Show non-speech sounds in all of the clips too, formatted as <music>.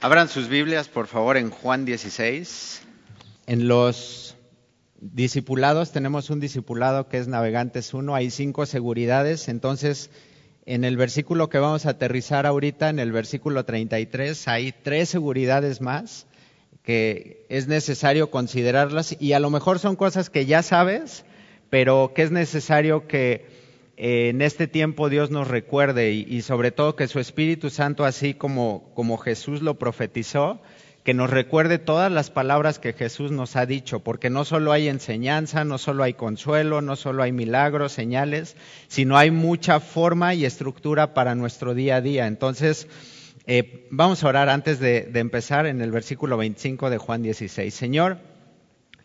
Abran sus Biblias, por favor, en Juan 16. En los discipulados tenemos un discipulado que es Navegantes 1, hay cinco seguridades, entonces en el versículo que vamos a aterrizar ahorita, en el versículo 33, hay tres seguridades más que es necesario considerarlas y a lo mejor son cosas que ya sabes, pero que es necesario que en este tiempo Dios nos recuerde y, sobre todo que su Espíritu Santo, así como, como Jesús lo profetizó, que nos recuerde todas las palabras que Jesús nos ha dicho, porque no solo hay enseñanza, no solo hay consuelo, no solo hay milagros, señales, sino hay mucha forma y estructura para nuestro día a día. Entonces, eh, vamos a orar antes de, de empezar en el versículo 25 de Juan 16. Señor,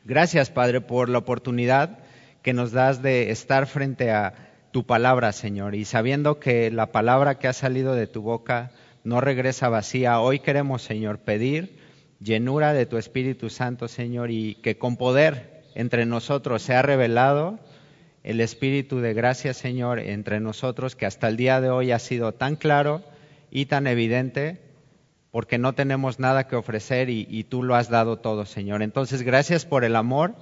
gracias Padre por la oportunidad que nos das de estar frente a tu palabra, Señor, y sabiendo que la palabra que ha salido de tu boca no regresa vacía, hoy queremos, Señor, pedir llenura de tu Espíritu Santo, Señor, y que con poder entre nosotros se ha revelado el Espíritu de gracia, Señor, entre nosotros, que hasta el día de hoy ha sido tan claro y tan evidente, porque no tenemos nada que ofrecer y, y tú lo has dado todo, Señor. Entonces, gracias por el amor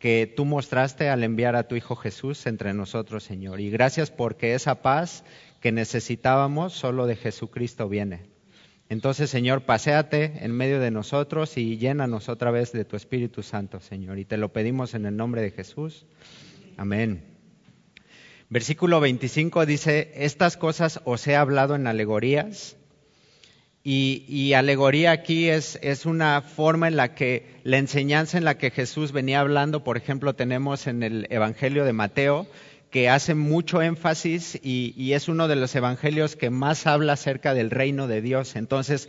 que tú mostraste al enviar a tu Hijo Jesús entre nosotros, Señor. Y gracias porque esa paz que necesitábamos solo de Jesucristo viene. Entonces, Señor, paséate en medio de nosotros y llénanos otra vez de tu Espíritu Santo, Señor. Y te lo pedimos en el nombre de Jesús. Amén. Versículo 25 dice, estas cosas os he hablado en alegorías. Y, alegoría aquí es, una forma en la que la enseñanza en la que Jesús venía hablando, por ejemplo, tenemos en el Evangelio de Mateo, que hace mucho énfasis y, y, es uno de los evangelios que más habla acerca del reino de Dios. Entonces,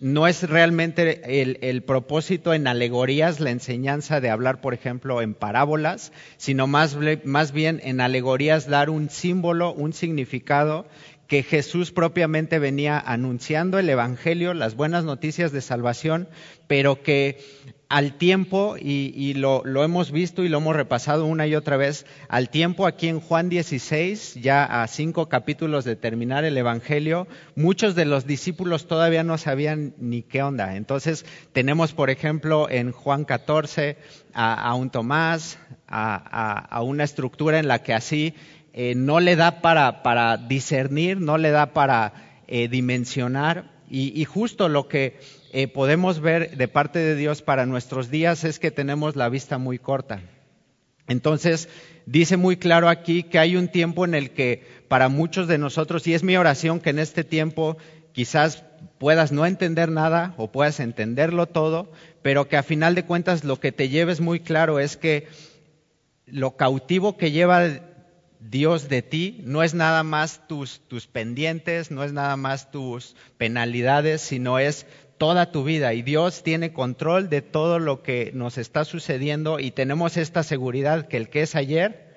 no es realmente el, el, propósito en alegorías, la enseñanza de hablar, por ejemplo, en parábolas, sino más, más bien en alegorías dar un símbolo, un significado que Jesús propiamente venía anunciando el Evangelio, las buenas noticias de salvación, pero que al tiempo, y, lo, hemos visto y lo hemos repasado una y otra vez, al tiempo aquí en Juan 16, ya a cinco capítulos de terminar el Evangelio, muchos de los discípulos todavía no sabían ni qué onda. Entonces tenemos, por ejemplo, en Juan 14 a, un Tomás, a una estructura en la que así eh, no le da para, discernir, no le da para eh, dimensionar. Y, y, justo lo que eh, podemos ver de parte de Dios para nuestros días es que tenemos la vista muy corta. Entonces, dice muy claro aquí que hay un tiempo en el que para muchos de nosotros, y es mi oración que en este tiempo quizás puedas no entender nada o puedas entenderlo todo, pero que a final de cuentas lo que te lleves muy claro es que lo cautivo que lleva Dios de ti no es nada más tus, tus, pendientes, no es nada más tus penalidades, sino es toda tu vida. Y Dios tiene control de todo lo que nos está sucediendo y tenemos esta seguridad que el que es ayer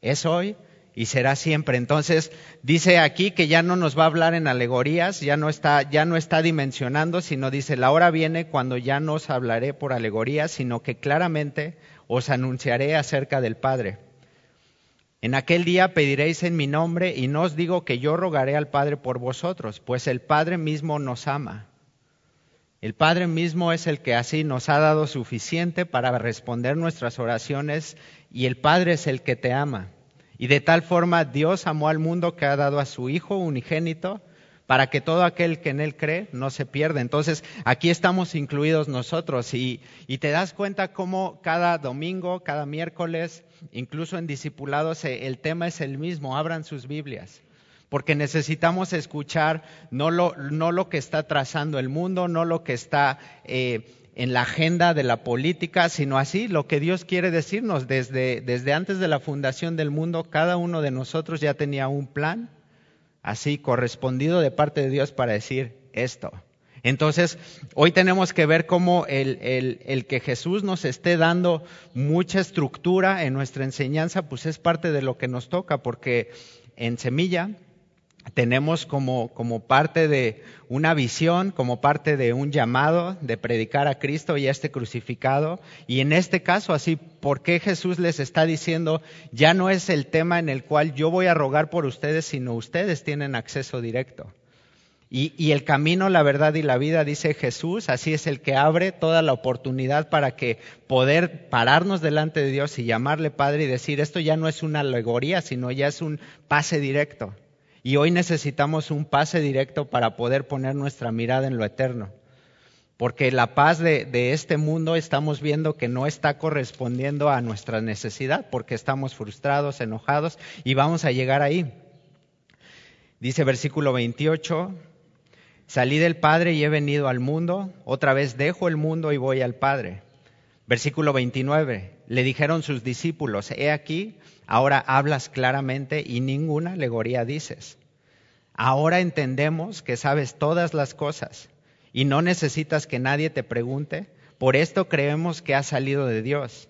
es hoy y será siempre. Entonces dice aquí que ya no nos va a hablar en alegorías, ya no está, ya no está dimensionando, sino dice la hora viene cuando ya no os hablaré por alegorías, sino que claramente os anunciaré acerca del Padre. En aquel día pediréis en mi nombre y no os digo que yo rogaré al Padre por vosotros, pues el Padre mismo nos ama. El Padre mismo es el que así nos ha dado suficiente para responder nuestras oraciones y el Padre es el que te ama. Y de tal forma Dios amó al mundo que ha dado a su Hijo unigénito para que todo aquel que en Él cree no se pierda. Entonces, aquí estamos incluidos nosotros y, te das cuenta cómo cada domingo, cada miércoles, incluso en discipulados, el tema es el mismo, abran sus Biblias. Porque necesitamos escuchar no lo, que está trazando el mundo, no lo que está eh, en la agenda de la política, sino así lo que Dios quiere decirnos. Desde antes de la fundación del mundo, cada uno de nosotros ya tenía un plan, así correspondido de parte de Dios para decir esto. Entonces, hoy tenemos que ver cómo el, el, el, que Jesús nos esté dando mucha estructura en nuestra enseñanza, pues es parte de lo que nos toca, porque en Semilla tenemos como, parte de una visión, como parte de un llamado de predicar a Cristo y a este crucificado. Y en este caso, así, ¿por qué Jesús les está diciendo, ya no es el tema en el cual yo voy a rogar por ustedes, sino ustedes tienen acceso directo? Y, el camino, la verdad y la vida, dice Jesús, así es el que abre toda la oportunidad para que poder pararnos delante de Dios y llamarle Padre y decir, esto ya no es una alegoría, sino ya es un pase directo. Y hoy necesitamos un pase directo para poder poner nuestra mirada en lo eterno. Porque la paz de, este mundo estamos viendo que no está correspondiendo a nuestra necesidad, porque estamos frustrados, enojados y vamos a llegar ahí. Dice versículo 28, Salí del Padre y he venido al mundo, otra vez dejo el mundo y voy al Padre. Versículo 29. Le dijeron sus discípulos, he aquí, ahora hablas claramente y ninguna alegoría dices. Ahora entendemos que sabes todas las cosas y no necesitas que nadie te pregunte, por esto creemos que has salido de Dios.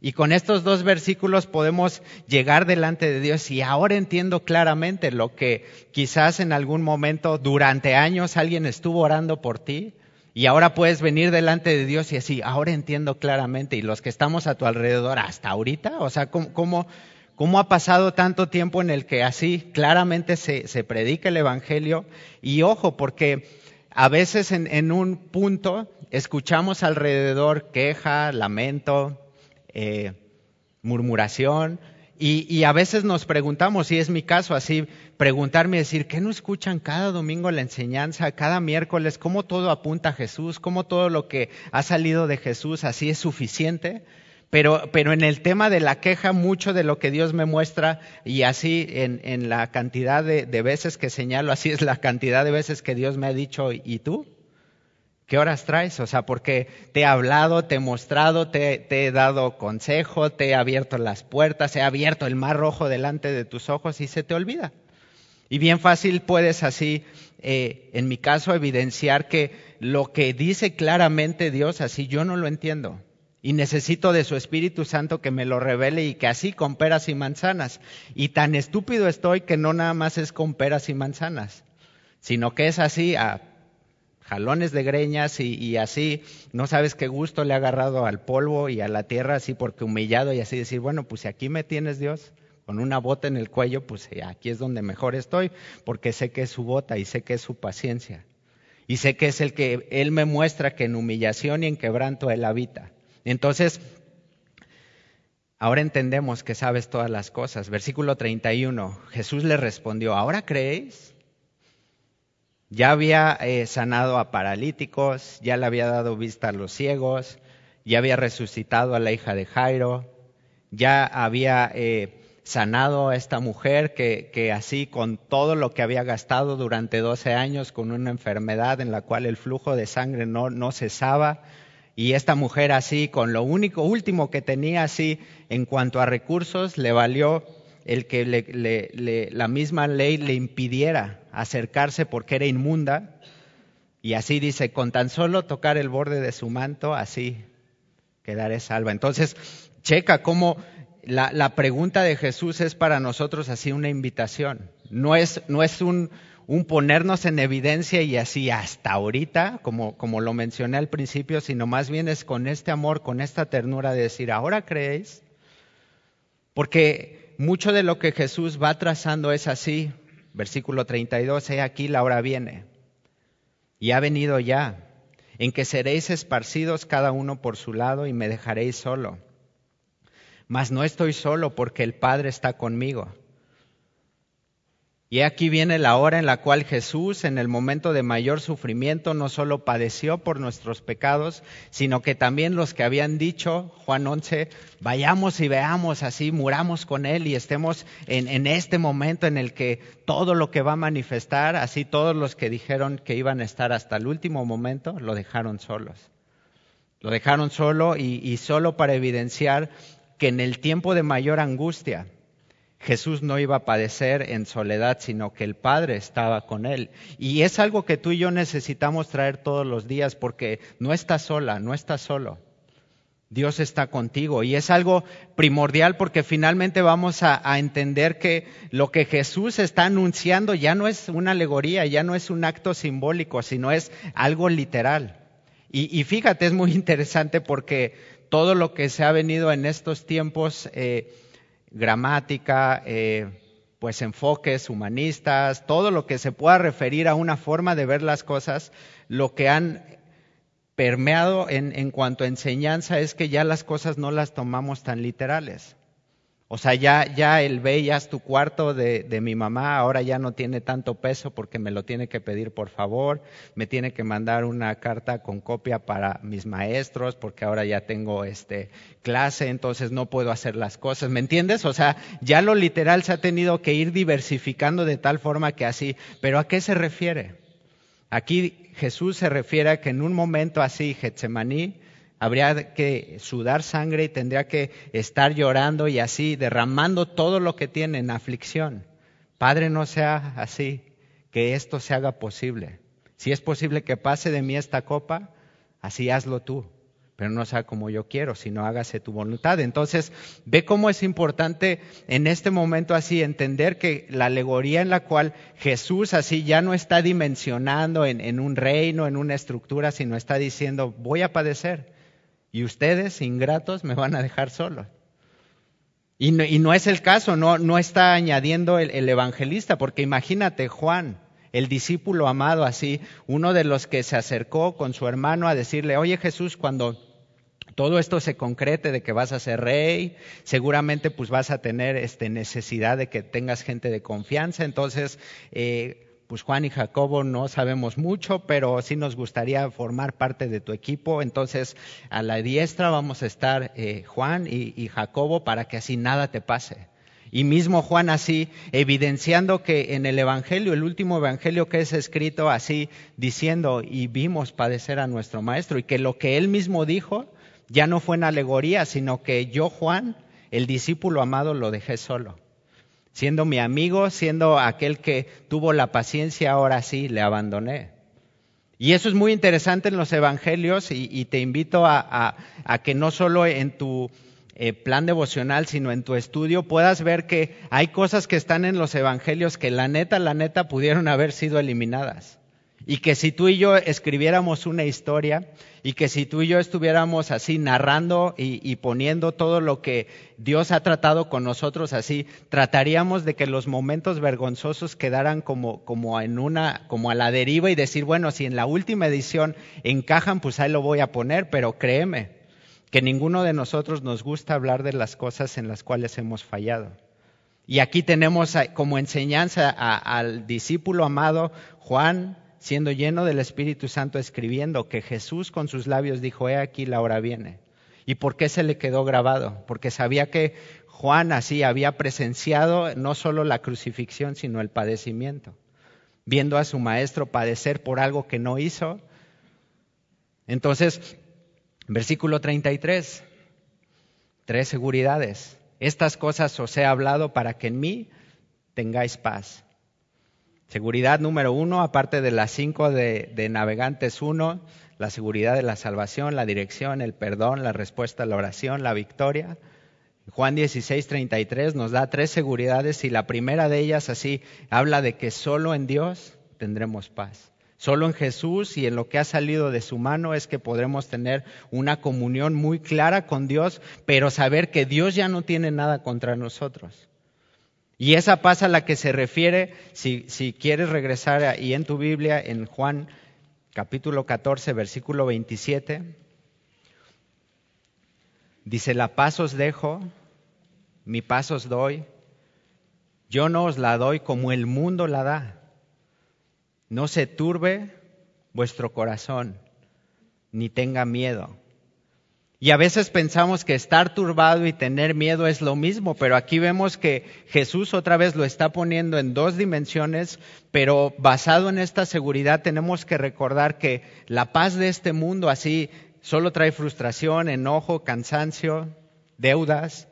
Y con estos dos versículos podemos llegar delante de Dios y ahora entiendo claramente lo que quizás en algún momento durante años alguien estuvo orando por ti y ahora puedes venir delante de Dios y así, ahora entiendo claramente y los que estamos a tu alrededor hasta ahorita, o sea, ¿cómo, cómo, ha pasado tanto tiempo en el que así claramente se, se predica el Evangelio? Y ojo, porque a veces en, en un punto escuchamos alrededor queja, lamento, eh, murmuración. Y, a veces nos preguntamos, y es mi caso así, preguntarme y decir, ¿qué no escuchan cada domingo la enseñanza, cada miércoles? ¿Cómo todo apunta a Jesús? ¿Cómo todo lo que ha salido de Jesús así es suficiente? Pero, pero en el tema de la queja, mucho de lo que Dios me muestra, y así en, en la cantidad de, de veces que señalo, así es la cantidad de veces que Dios me ha dicho, ¿y tú? ¿Qué horas traes? O sea, porque te he hablado, te he mostrado, te, he dado consejo, te he abierto las puertas, he abierto el mar rojo delante de tus ojos y se te olvida. Y bien fácil puedes así, eh, en mi caso, evidenciar que lo que dice claramente Dios, así yo no lo entiendo. Y necesito de su Espíritu Santo que me lo revele y que así con peras y manzanas. Y tan estúpido estoy que no nada más es con peras y manzanas, sino que es así a jalones de greñas y, así, no sabes qué gusto le ha agarrado al polvo y a la tierra, así porque humillado y así decir, bueno, pues si aquí me tienes Dios, con una bota en el cuello, pues eh, aquí es donde mejor estoy, porque sé que es su bota y sé que es su paciencia. Y sé que es el que Él me muestra que en humillación y en quebranto Él habita. Entonces, ahora entendemos que sabes todas las cosas. Versículo 31, Jesús le respondió, ¿ahora creéis? Ya había eh, sanado a paralíticos, ya le había dado vista a los ciegos, ya había resucitado a la hija de Jairo, ya había eh, sanado a esta mujer que, que, así con todo lo que había gastado durante 12 años con una enfermedad en la cual el flujo de sangre no, no cesaba, y esta mujer así con lo único último que tenía así en cuanto a recursos le valió el que le, la misma ley le impidiera acercarse porque era inmunda. Y así dice, con tan solo tocar el borde de su manto, así quedaré salva. Entonces, checa cómo la, la pregunta de Jesús es para nosotros así una invitación. No es, no es un, un ponernos en evidencia y así hasta ahorita, como, como lo mencioné al principio, sino más bien es con este amor, con esta ternura de decir, ahora creéis. Porque mucho de lo que Jesús va trazando es así. Versículo 32, he aquí la hora viene. Y ha venido ya, en que seréis esparcidos cada uno por su lado y me dejaréis solo. Mas no estoy solo porque el Padre está conmigo. Y aquí viene la hora en la cual Jesús, en el momento de mayor sufrimiento, no solo padeció por nuestros pecados, sino que también los que habían dicho, Juan 11, vayamos y veamos así, muramos con Él y estemos en, este momento en el que todo lo que va a manifestar, así todos los que dijeron que iban a estar hasta el último momento, lo dejaron solos. Lo dejaron solo y, y solo para evidenciar que en el tiempo de mayor angustia, Jesús no iba a padecer en soledad, sino que el Padre estaba con él. Y es algo que tú y yo necesitamos traer todos los días porque no estás sola, no estás solo. Dios está contigo y es algo primordial porque finalmente vamos a, entender que lo que Jesús está anunciando ya no es una alegoría, ya no es un acto simbólico, sino es algo literal. Y, fíjate, es muy <laughs> interesante porque todo lo que se ha venido en estos tiempos... Eh, gramática, eh, pues enfoques humanistas, todo lo que se pueda referir a una forma de ver las cosas, lo que han permeado en, en cuanto a enseñanza es que ya las cosas no las tomamos tan literales. O sea, ya, ya el ve, ya es tu cuarto de, de, mi mamá, ahora ya no tiene tanto peso porque me lo tiene que pedir por favor, me tiene que mandar una carta con copia para mis maestros porque ahora ya tengo este clase, entonces no puedo hacer las cosas, ¿me entiendes? O sea, ya lo literal se ha tenido que ir diversificando de tal forma que así, pero ¿a qué se refiere? Aquí Jesús se refiere a que en un momento así, Getsemaní, habría que sudar sangre y tendría que estar llorando y así, derramando todo lo que tiene en aflicción. Padre, no sea así, que esto se haga posible. Si es posible que pase de mí esta copa, así hazlo tú, pero no sea como yo quiero, sino hágase tu voluntad. Entonces, ve cómo es importante en este momento así entender que la alegoría en la cual Jesús así ya no está dimensionando en, en un reino, en una estructura, sino está diciendo, voy a padecer y ustedes, ingratos, me van a dejar solo. Y no, es el caso, no, no está añadiendo el, el, evangelista, porque imagínate Juan, el discípulo amado así, uno de los que se acercó con su hermano a decirle, oye Jesús, cuando todo esto se concrete de que vas a ser rey, seguramente pues vas a tener este, necesidad de que tengas gente de confianza, entonces... Eh, pues Juan y Jacobo no sabemos mucho, pero sí nos gustaría formar parte de tu equipo. Entonces, a la diestra vamos a estar eh, Juan y, y Jacobo para que así nada te pase. Y mismo Juan así, evidenciando que en el Evangelio, el último Evangelio que es escrito así, diciendo, y vimos padecer a nuestro Maestro, y que lo que él mismo dijo ya no fue en alegoría, sino que yo, Juan, el discípulo amado, lo dejé solo siendo mi amigo, siendo aquel que tuvo la paciencia, ahora sí le abandoné. Y eso es muy interesante en los evangelios y, te invito a, a, a, que no solo en tu eh, plan devocional, sino en tu estudio puedas ver que hay cosas que están en los evangelios que la neta, la neta pudieron haber sido eliminadas. Y que si tú y yo escribiéramos una historia y que si tú y yo estuviéramos así narrando y, poniendo todo lo que Dios ha tratado con nosotros así, trataríamos de que los momentos vergonzosos quedaran como, como en una, como a la deriva y decir, bueno, si en la última edición encajan, pues ahí lo voy a poner, pero créeme que ninguno de nosotros nos gusta hablar de las cosas en las cuales hemos fallado. Y aquí tenemos como enseñanza a, al discípulo amado Juan, siendo lleno del Espíritu Santo, escribiendo que Jesús con sus labios dijo, he aquí la hora viene. ¿Y por qué se le quedó grabado? Porque sabía que Juan así había presenciado no solo la crucifixión, sino el padecimiento, viendo a su maestro padecer por algo que no hizo. Entonces, versículo 33, tres seguridades. Estas cosas os he hablado para que en mí tengáis paz. Seguridad número uno, aparte de las cinco de, de, Navegantes uno, la seguridad de la salvación, la dirección, el perdón, la respuesta a la oración, la victoria. Juan 16, 33 nos da tres seguridades y la primera de ellas así habla de que solo en Dios tendremos paz. Solo en Jesús y en lo que ha salido de su mano es que podremos tener una comunión muy clara con Dios, pero saber que Dios ya no tiene nada contra nosotros. Y esa paz a la que se refiere, si, si quieres regresar ahí en tu Biblia, en Juan capítulo 14, versículo 27, dice, la paz os dejo, mi paz os doy, yo no os la doy como el mundo la da. No se turbe vuestro corazón, ni tenga miedo. Y a veces pensamos que estar turbado y tener miedo es lo mismo, pero aquí vemos que Jesús otra vez lo está poniendo en dos dimensiones, pero basado en esta seguridad tenemos que recordar que la paz de este mundo así solo trae frustración, enojo, cansancio, deudas,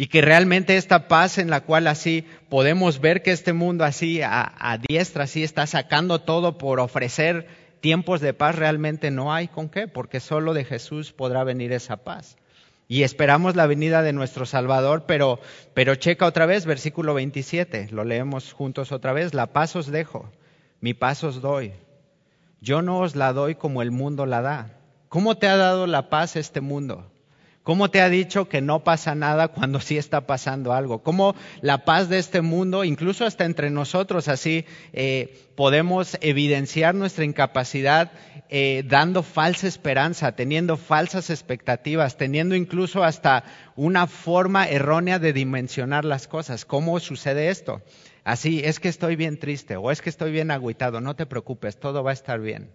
y que realmente esta paz en la cual así podemos ver que este mundo así a, diestra así está sacando todo por ofrecer tiempos de paz realmente no hay con qué, porque solo de Jesús podrá venir esa paz. Y esperamos la venida de nuestro Salvador, pero, pero checa otra vez versículo 27, lo leemos juntos otra vez, la paz os dejo, mi paz os doy. Yo no os la doy como el mundo la da. ¿Cómo te ha dado la paz este mundo? ¿Cómo te ha dicho que no pasa nada cuando sí está pasando algo? ¿Cómo la paz de este mundo, incluso hasta entre nosotros, así eh, podemos evidenciar nuestra incapacidad eh, dando falsa esperanza, teniendo falsas expectativas, teniendo incluso hasta una forma errónea de dimensionar las cosas? ¿Cómo sucede esto? Así, es que estoy bien triste o es que estoy bien agüitado, no te preocupes, todo va a estar bien.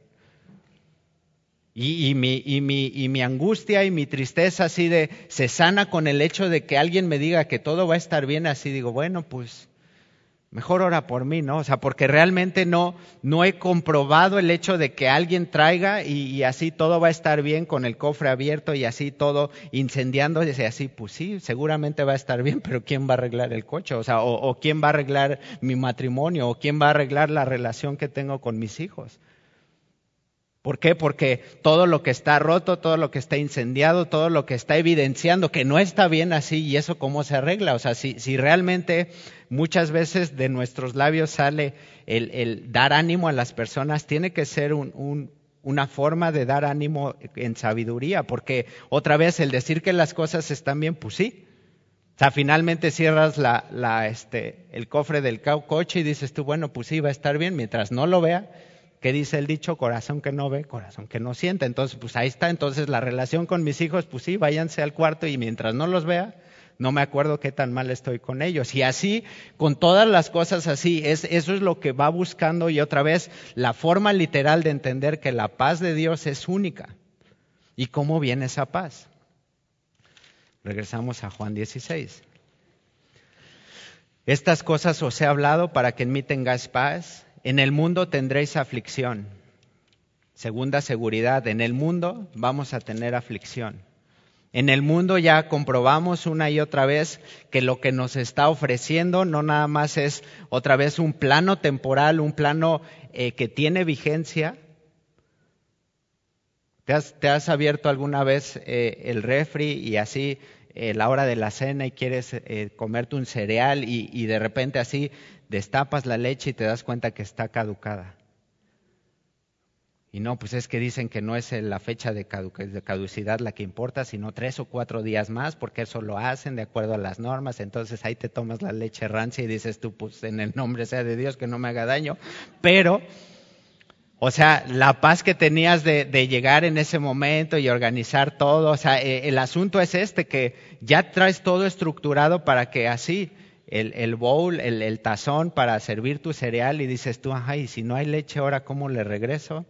Y, mi, y, mi, y, mi, angustia y mi tristeza así de se sana con el hecho de que alguien me diga que todo va a estar bien, así digo, bueno, pues mejor ora por mí, ¿no? O sea, porque realmente no, no he comprobado el hecho de que alguien traiga y, así todo va a estar bien con el cofre abierto y así todo incendiando y así, pues sí, seguramente va a estar bien, pero ¿quién va a arreglar el coche? O sea, o quién va a arreglar mi matrimonio o quién va a arreglar la relación que tengo con mis hijos. ¿Por qué? Porque todo lo que está roto, todo lo que está incendiado, todo lo que está evidenciando que no está bien así, ¿y eso cómo se arregla? O sea, si, realmente muchas veces de nuestros labios sale el, dar ánimo a las personas, tiene que ser una forma de dar ánimo en sabiduría, porque otra vez el decir que las cosas están bien, pues sí. O sea, finalmente cierras este, el cofre del coche y dices tú, bueno, pues sí, va a estar bien, mientras no lo vea, ¿Qué dice el dicho? Corazón que no ve, corazón que no siente. Entonces, pues ahí está. Entonces, la relación con mis hijos, pues sí, váyanse al cuarto y mientras no los vea, no me acuerdo qué tan mal estoy con ellos. Y así, con todas las cosas así, es, eso es lo que va buscando y otra vez la forma literal de entender que la paz de Dios es única. ¿Y cómo viene esa paz? Regresamos a Juan 16. Estas cosas os he hablado para que en mí tengáis paz. En el mundo tendréis aflicción. Segunda seguridad, en el mundo vamos a tener aflicción. En el mundo ya comprobamos una y otra vez que lo que nos está ofreciendo no nada más es otra vez un plano temporal, un plano eh, que tiene vigencia. ¿Te has, abierto alguna vez eh, el refri y así eh, la hora de la cena y quieres comerte un cereal y de repente así destapas la leche y te das cuenta que está caducada. Y no, pues es que dicen que no es la fecha de, caducidad la que importa, sino tres o cuatro días más, porque eso lo hacen de acuerdo a las normas. Entonces ahí te tomas la leche rancia y dices tú, pues en el nombre sea de Dios que no me haga daño. Pero, o sea, la paz que tenías de, llegar en ese momento y organizar todo, o sea, eh, el asunto es este, que ya traes todo estructurado para que así el, bowl, el, tazón para servir tu cereal y dices tú, ajá, y si no hay leche ahora, ¿cómo le regreso?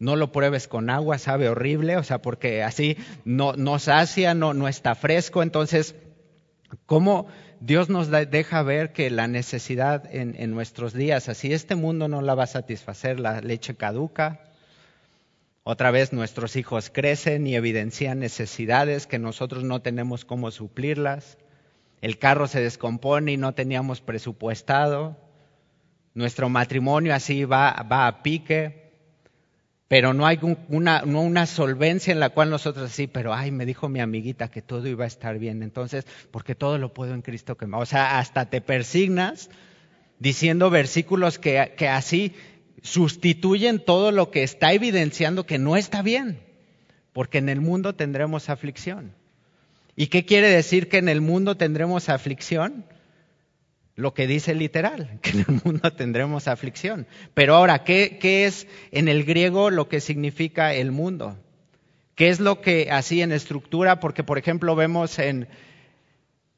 No lo pruebes con agua, sabe horrible, o sea, porque así no, no sacia, no, no está fresco. Entonces, ¿cómo Dios nos deja ver que la necesidad en, nuestros días, así este mundo no la va a satisfacer, la leche caduca, otra vez nuestros hijos crecen y evidencian necesidades que nosotros no tenemos cómo suplirlas el carro se descompone y no teníamos presupuestado, nuestro matrimonio así va, a pique, pero no hay una, solvencia en la cual nosotros sí, pero ay, me dijo mi amiguita que todo iba a estar bien, entonces, porque todo lo puedo en Cristo que me... O sea, hasta te persignas diciendo versículos que, que así sustituyen todo lo que está evidenciando que no está bien, porque en el mundo tendremos aflicción. ¿Y qué quiere decir que en el mundo tendremos aflicción? Lo que dice literal, <laughs> que en el mundo tendremos aflicción. Pero ahora, ¿qué, es en el griego lo que significa el mundo? ¿Qué es lo que así en estructura? Porque, por ejemplo, vemos en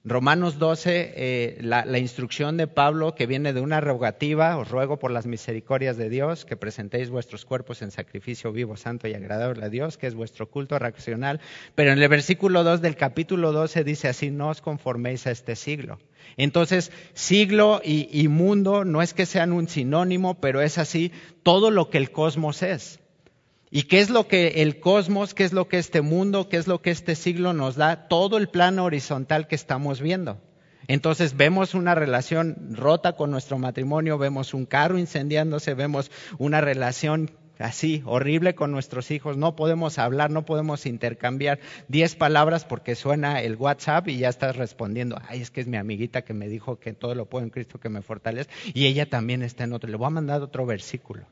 Romanos 12, eh, la, instrucción de Pablo que viene de una rogativa, os ruego por las misericordias de Dios que presentéis vuestros cuerpos en sacrificio vivo, santo y agradable a Dios, que es vuestro culto racional. Pero en el versículo 2 del capítulo 12 dice así, no os conforméis a este siglo. Entonces, siglo y, y mundo no es que sean un sinónimo, pero es así todo lo que el cosmos es. ¿Y qué es lo que el cosmos, qué es lo que este mundo, qué es lo que este siglo nos da? Todo el plano horizontal que estamos viendo. Entonces vemos una relación rota con nuestro matrimonio, vemos un carro incendiándose, vemos una relación así horrible con nuestros hijos, no podemos hablar, no podemos intercambiar diez palabras porque suena el WhatsApp y ya estás respondiendo, ay, es que es mi amiguita que me dijo que todo lo puedo en Cristo que me fortalece y ella también está en otro, le voy a mandar otro versículo.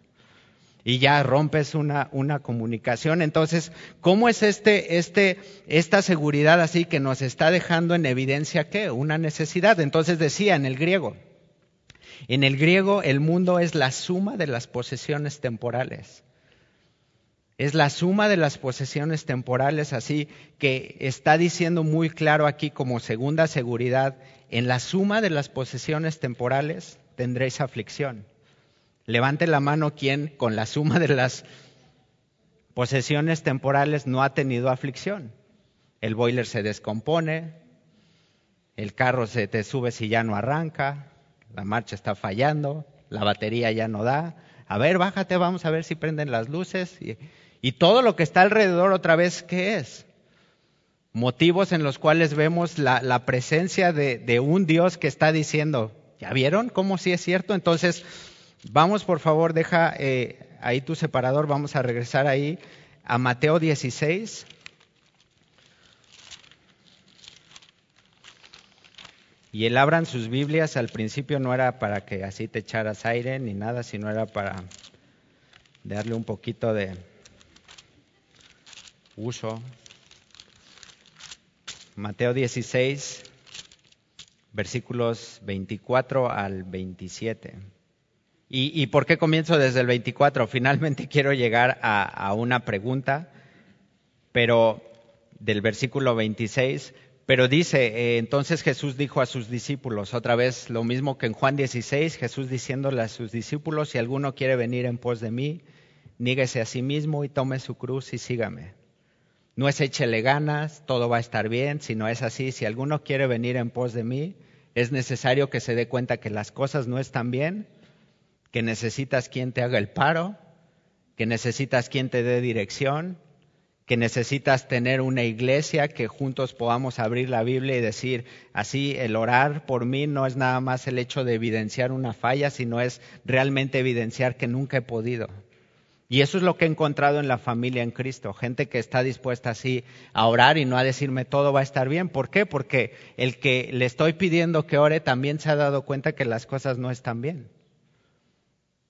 Y ya rompes una, una comunicación. Entonces, ¿cómo es este, este, esta seguridad así que nos está dejando en evidencia qué? Una necesidad. Entonces decía en el griego, en el griego el mundo es la suma de las posesiones temporales. Es la suma de las posesiones temporales, así que está diciendo muy claro aquí como segunda seguridad, en la suma de las posesiones temporales tendréis aflicción. Levante la mano quien con la suma de las posesiones temporales no ha tenido aflicción. El boiler se descompone, el carro se te sube si ya no arranca, la marcha está fallando, la batería ya no da. A ver, bájate, vamos a ver si prenden las luces. Y, todo lo que está alrededor otra vez, ¿qué es? Motivos en los cuales vemos la, presencia de, de, un Dios que está diciendo, ¿ya vieron cómo sí es cierto? Entonces, Vamos, por favor, deja eh, ahí tu separador, vamos a regresar ahí a Mateo 16. Y él abran sus Biblias, al principio no era para que así te echaras aire ni nada, sino era para darle un poquito de uso. Mateo 16, versículos 24 al 27. ¿Y, por qué comienzo desde el 24? <laughs> Finalmente quiero llegar a, una pregunta, pero del versículo 26, pero dice, eh, entonces Jesús dijo a sus discípulos, otra vez lo mismo que en Juan 16, Jesús diciéndole a sus discípulos, si alguno quiere venir en pos de mí, níguese a sí mismo y tome su cruz y sígame. No es échele ganas, todo va a estar bien, si no es así, si alguno quiere venir en pos de mí, es necesario que se dé cuenta que las cosas no están bien que necesitas quien te haga el paro, que necesitas quien te dé dirección, que necesitas tener una iglesia que juntos podamos abrir la Biblia y decir, así el orar por mí no es nada más el hecho de evidenciar una falla, sino es realmente evidenciar que nunca he podido. Y eso es lo que he encontrado en la familia en Cristo, gente que está dispuesta así a orar y no a decirme todo va a estar bien. ¿Por qué? Porque el que le estoy pidiendo que ore también se ha dado cuenta que las cosas no están bien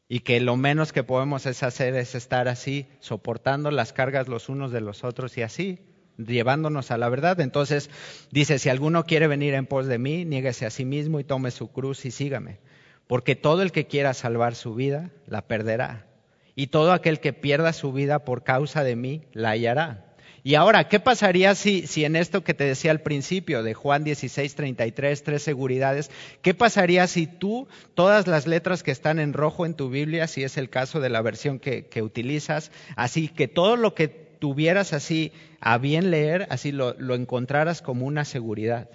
y que lo menos que podemos es hacer es estar así, soportando las cargas los unos de los otros y así, llevándonos a la verdad. Entonces dice, si alguno quiere venir en pos de mí, niéguese a sí mismo y tome su cruz y sígame. Porque todo el que quiera salvar su vida, la perderá. Y todo aquel que pierda su vida por causa de mí, la hallará. Y ahora, ¿qué pasaría si, si en esto que te decía al principio de Juan 16, 33, tres seguridades, qué pasaría si tú, todas las letras que están en rojo en tu Biblia, si es el caso de la versión que, utilizas, así que todo lo que tuvieras así a bien leer, así lo, encontraras como una seguridad?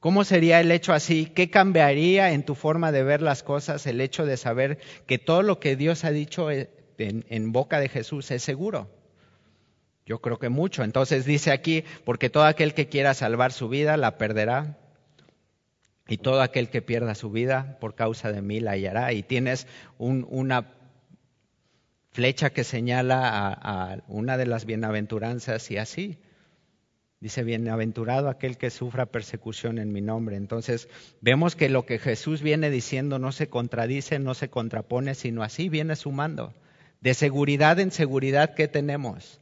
¿Cómo sería el hecho así? ¿Qué cambiaría en tu forma de ver las cosas el hecho de saber que todo lo que Dios ha dicho en, en boca de Jesús es seguro? Yo creo que mucho. Entonces dice aquí, porque todo aquel que quiera salvar su vida la perderá. Y todo aquel que pierda su vida por causa de mí la hallará. Y tienes una flecha que señala a, a, una de las bienaventuranzas y así. Dice, bienaventurado aquel que sufra persecución en mi nombre. Entonces, vemos que lo que Jesús viene diciendo no se contradice, no se contrapone, sino así viene sumando. De seguridad en seguridad, ¿qué tenemos?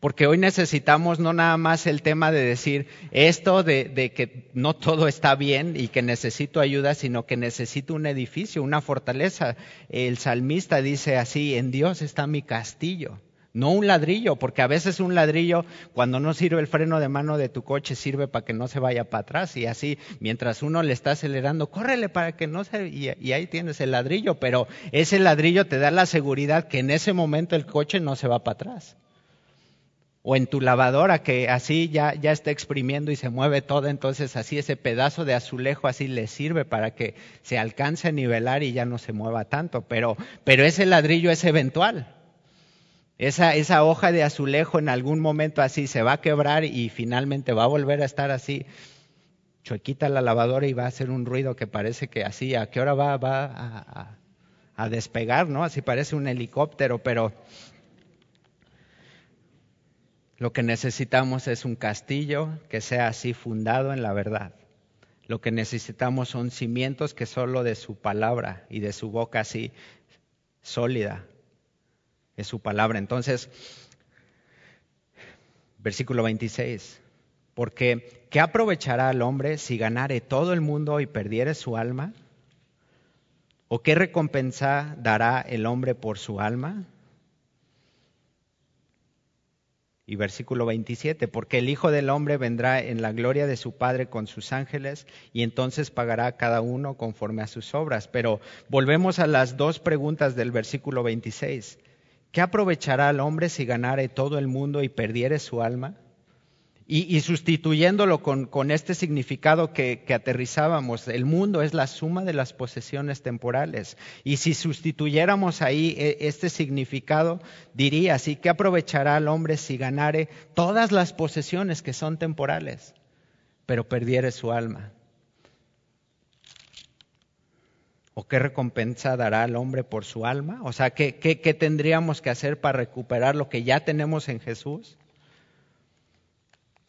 Porque hoy necesitamos no nada más el tema de decir esto de, que no todo está bien y que necesito ayuda, sino que necesito un edificio, una fortaleza. El salmista dice así, en Dios está mi castillo, no un ladrillo, porque a veces un ladrillo, cuando no sirve el freno de mano de tu coche, sirve para que no se vaya para atrás. Y así, mientras uno le está acelerando, córrele para que no se... Y, y ahí tienes el ladrillo, pero ese ladrillo te da la seguridad que en ese momento el coche no se va para atrás o en tu lavadora que así ya, ya está exprimiendo y se mueve todo, entonces así ese pedazo de azulejo así le sirve para que se alcance a nivelar y ya no se mueva tanto, pero, pero ese ladrillo es eventual. Esa, esa hoja de azulejo en algún momento así se va a quebrar y finalmente va a volver a estar así chuequita la lavadora y va a hacer un ruido que parece que así, ¿a qué hora va, va a, a despegar? ¿no? Así parece un helicóptero, pero lo que necesitamos es un castillo que sea así fundado en la verdad. Lo que necesitamos son cimientos que solo de su palabra y de su boca así sólida es su palabra. Entonces, versículo 26, porque ¿qué aprovechará al hombre si ganare todo el mundo y perdiere su alma? ¿O qué recompensa dará el hombre por su alma? Y versículo 27, porque el Hijo del Hombre vendrá en la gloria de su Padre con sus ángeles y entonces pagará cada uno conforme a sus obras. Pero volvemos a las dos preguntas del versículo 26. ¿Qué aprovechará al hombre si ganare todo el mundo y perdiere su alma? Y, sustituyéndolo con, este significado que, aterrizábamos, el mundo es la suma de las posesiones temporales. Y si sustituyéramos ahí e, este significado, diría así, ¿qué aprovechará al hombre si ganare todas las posesiones que son temporales, pero perdiere su alma? ¿O qué recompensa dará al hombre por su alma? O sea, ¿qué, qué tendríamos que hacer para recuperar lo que ya tenemos en Jesús?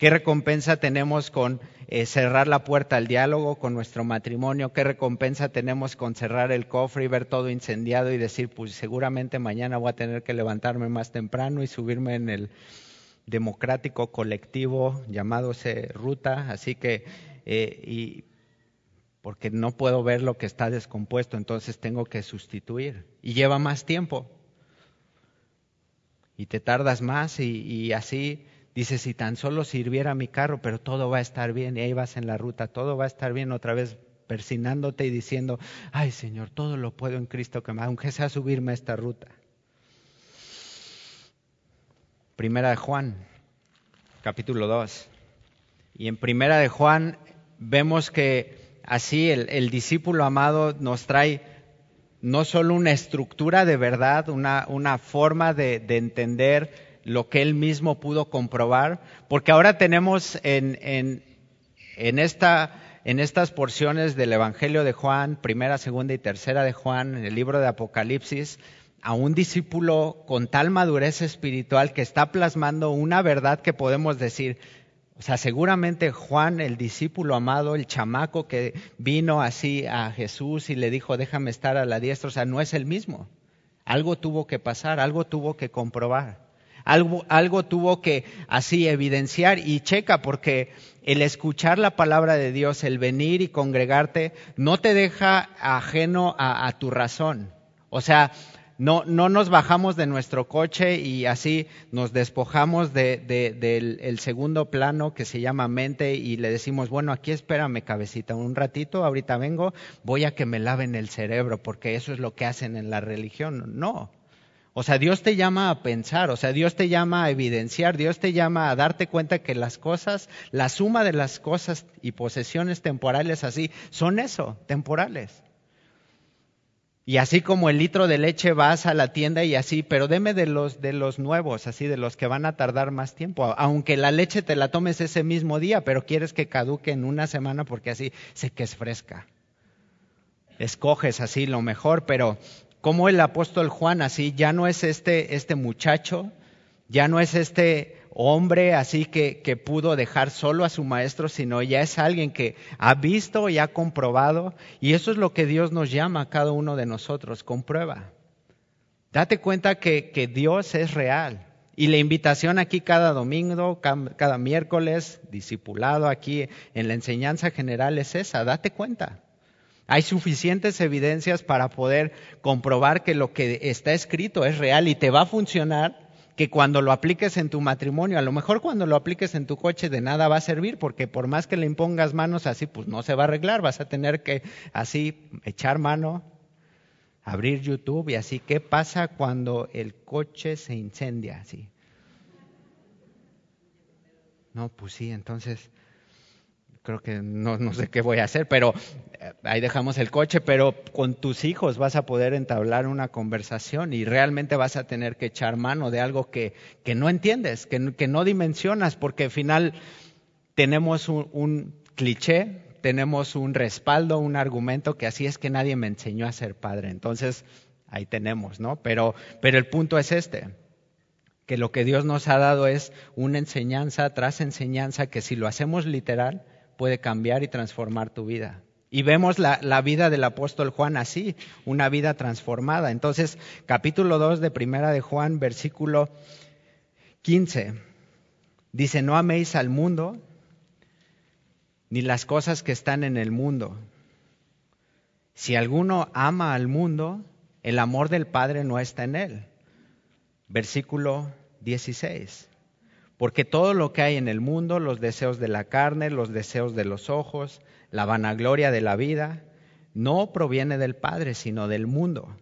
¿Qué recompensa tenemos con eh, cerrar la puerta al diálogo con nuestro matrimonio? ¿Qué recompensa tenemos con cerrar el cofre y ver todo incendiado y decir, pues seguramente mañana voy a tener que levantarme más temprano y subirme en el democrático colectivo llamadose ruta? Así que, eh, y porque no puedo ver lo que está descompuesto, entonces tengo que sustituir. Y lleva más tiempo. Y te tardas más y así Dice, si tan solo sirviera mi carro, pero todo va a estar bien. Y ahí vas en la ruta, todo va a estar bien otra vez persinándote y diciendo, ay Señor, todo lo puedo en Cristo que me, aunque sea subirme a esta ruta. Primera de Juan, capítulo 2. Y en Primera de Juan vemos que así el, discípulo amado nos trae no solo una estructura de verdad, una, una forma de, de entender lo que él mismo pudo comprobar, porque ahora tenemos en, en, esta, en estas porciones del Evangelio de Juan, primera, segunda y tercera de Juan, en el libro de Apocalipsis, a un discípulo con tal madurez espiritual que está plasmando una verdad que podemos decir, o sea, seguramente Juan, el discípulo amado, el chamaco que vino así a Jesús y le dijo, déjame estar a la diestra, o sea, no es el mismo. Algo tuvo que pasar, algo tuvo que comprobar. Algo, tuvo que así evidenciar y checa porque el escuchar la palabra de Dios, el venir y congregarte, no te deja ajeno a, tu razón. O sea, no, no, nos bajamos de nuestro coche y así nos despojamos del segundo plano que se llama mente y le decimos, bueno, aquí espérame cabecita un ratito, ahorita vengo, voy a que me laven el cerebro porque eso es lo que hacen en la religión. No, o sea, Dios te llama a pensar, o sea, Dios te llama a evidenciar, Dios te llama a darte cuenta que las cosas, la suma de las cosas y posesiones temporales así, son eso, temporales. Y así como el litro de leche vas a la tienda y así, pero deme de los de los nuevos, así de los que van a tardar más tiempo, aunque la leche te la tomes ese mismo día, pero quieres que caduque en una semana porque así sé que es fresca. Escoges así lo mejor, pero como el apóstol Juan así ya no es este, este muchacho, ya no es este hombre así que, pudo dejar solo a su maestro, sino ya es alguien que ha visto y ha comprobado. Y eso es lo que Dios nos llama a cada uno de nosotros, comprueba. Date cuenta que, que Dios es real. Y la invitación aquí cada domingo, cada miércoles, discipulado aquí en la enseñanza general es esa, date cuenta. Hay suficientes evidencias para poder comprobar que lo que está escrito es real y te va a funcionar que cuando lo apliques en tu matrimonio, a lo mejor cuando lo apliques en tu coche de nada va a servir porque por más que le impongas manos así, pues no se va a arreglar, vas a tener que así echar mano, abrir YouTube y así, ¿qué pasa cuando el coche se incendia así? No, pues sí, entonces creo que no, no, sé qué voy a hacer, pero eh, ahí dejamos el coche, pero con tus hijos vas a poder entablar una conversación y realmente vas a tener que echar mano de algo que, que no entiendes, que, que, no dimensionas, porque al final tenemos un, un cliché, tenemos un respaldo, un argumento que así es que nadie me enseñó a ser padre. Entonces, ahí tenemos, ¿no? Pero, pero el punto es este que lo que Dios nos ha dado es una enseñanza tras enseñanza que si lo hacemos literal, puede cambiar y transformar tu vida. Y vemos la, vida del apóstol Juan así, una vida transformada. Entonces, capítulo 2 de Primera de Juan, versículo 15, dice, no améis al mundo ni las cosas que están en el mundo. Si alguno ama al mundo, el amor del Padre no está en él. Versículo 16. Porque todo lo que hay en el mundo, los deseos de la carne, los deseos de los ojos, la vanagloria de la vida, no proviene del Padre, sino del mundo.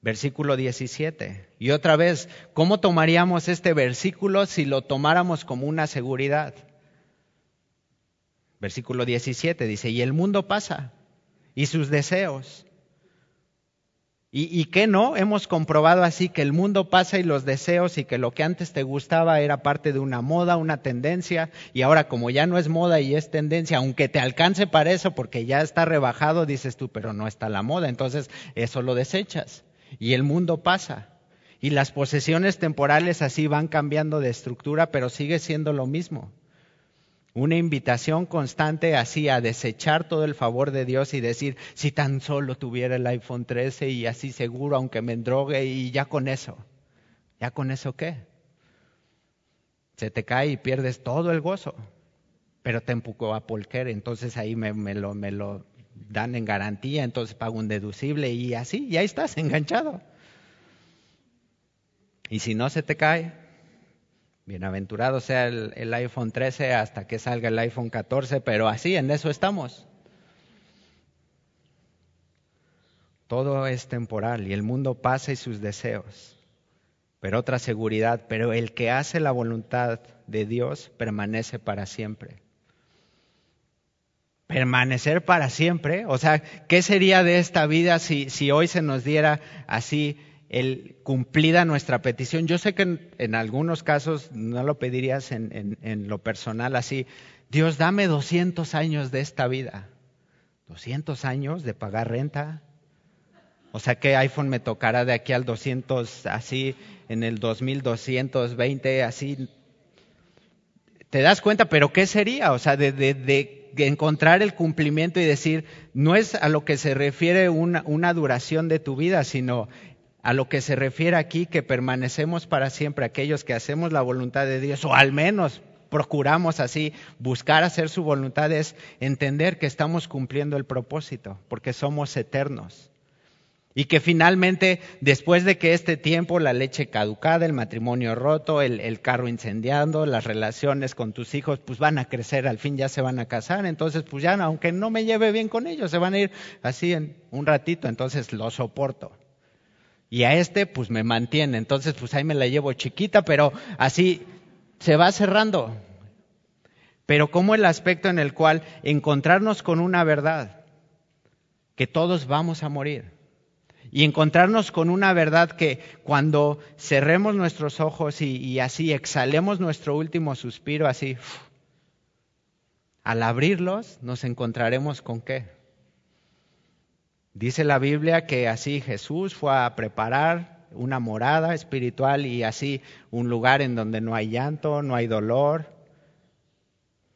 Versículo 17. Y otra vez, ¿cómo tomaríamos este versículo si lo tomáramos como una seguridad? Versículo 17 dice, y el mundo pasa, y sus deseos. ¿Y, ¿Y qué no? Hemos comprobado así que el mundo pasa y los deseos y que lo que antes te gustaba era parte de una moda, una tendencia, y ahora como ya no es moda y es tendencia, aunque te alcance para eso porque ya está rebajado, dices tú, pero no está la moda, entonces eso lo desechas. Y el mundo pasa. Y las posesiones temporales así van cambiando de estructura, pero sigue siendo lo mismo una invitación constante así a desechar todo el favor de Dios y decir, si tan solo tuviera el iPhone 13 y así seguro, aunque me drogue y ya con eso, ¿ya con eso qué? Se te cae y pierdes todo el gozo, pero te empujó a Polker, entonces ahí me, me, lo, me lo dan en garantía, entonces pago un deducible y así, y ahí estás enganchado. Y si no se te cae, Bienaventurado sea el, iPhone 13 hasta que salga el iPhone 14, pero así, en eso estamos. Todo es temporal y el mundo pasa y sus deseos. Pero otra seguridad, pero el que hace la voluntad de Dios permanece para siempre. Permanecer para siempre, o sea, ¿qué sería de esta vida si, hoy se nos diera así el cumplida nuestra petición. Yo sé que en, algunos casos no lo pedirías en, lo personal así, Dios, dame 200 años de esta vida. 200 años de pagar renta. O sea, ¿qué iPhone me tocará de aquí al 200, así, en el 2220, así? ¿Te das cuenta? Pero ¿qué sería? O sea, de, encontrar el cumplimiento y decir, no es a lo que se refiere una duración de tu vida, sino a lo que se refiere aquí, que permanecemos para siempre aquellos que hacemos la voluntad de Dios, o al menos procuramos así buscar hacer su voluntad, es entender que estamos cumpliendo el propósito, porque somos eternos. Y que finalmente, después de que este tiempo, la leche caducada, el matrimonio roto, el, carro incendiando, las relaciones con tus hijos, pues van a crecer, al fin ya se van a casar, entonces pues ya, aunque no me lleve bien con ellos, se van a ir así en un ratito, entonces lo soporto y a este pues me mantiene. Entonces pues ahí me la llevo chiquita, pero así se va cerrando. Pero como el aspecto en el cual encontrarnos con una verdad, que todos vamos a morir. Y encontrarnos con una verdad que cuando cerremos nuestros ojos y, y así exhalemos nuestro último suspiro, así, al abrirlos nos encontraremos con qué? Dice la Biblia que así Jesús fue a preparar una morada espiritual y así un lugar en donde no hay llanto, no hay dolor,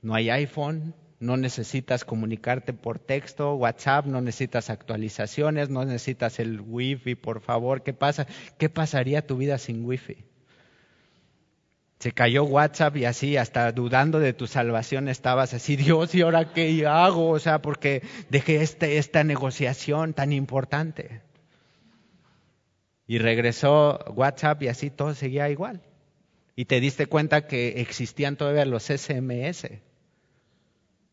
no hay iPhone, no necesitas comunicarte por texto, WhatsApp, no necesitas actualizaciones, no necesitas el Wi-Fi, por favor. ¿Qué pasa? ¿Qué pasaría tu vida sin Wi-Fi? Se cayó WhatsApp y así, hasta dudando de tu salvación estabas así, Dios, ¿y ahora qué hago? O sea, porque dejé este, esta negociación tan importante. Y regresó WhatsApp y así todo seguía igual. Y te diste cuenta que existían todavía los SMS,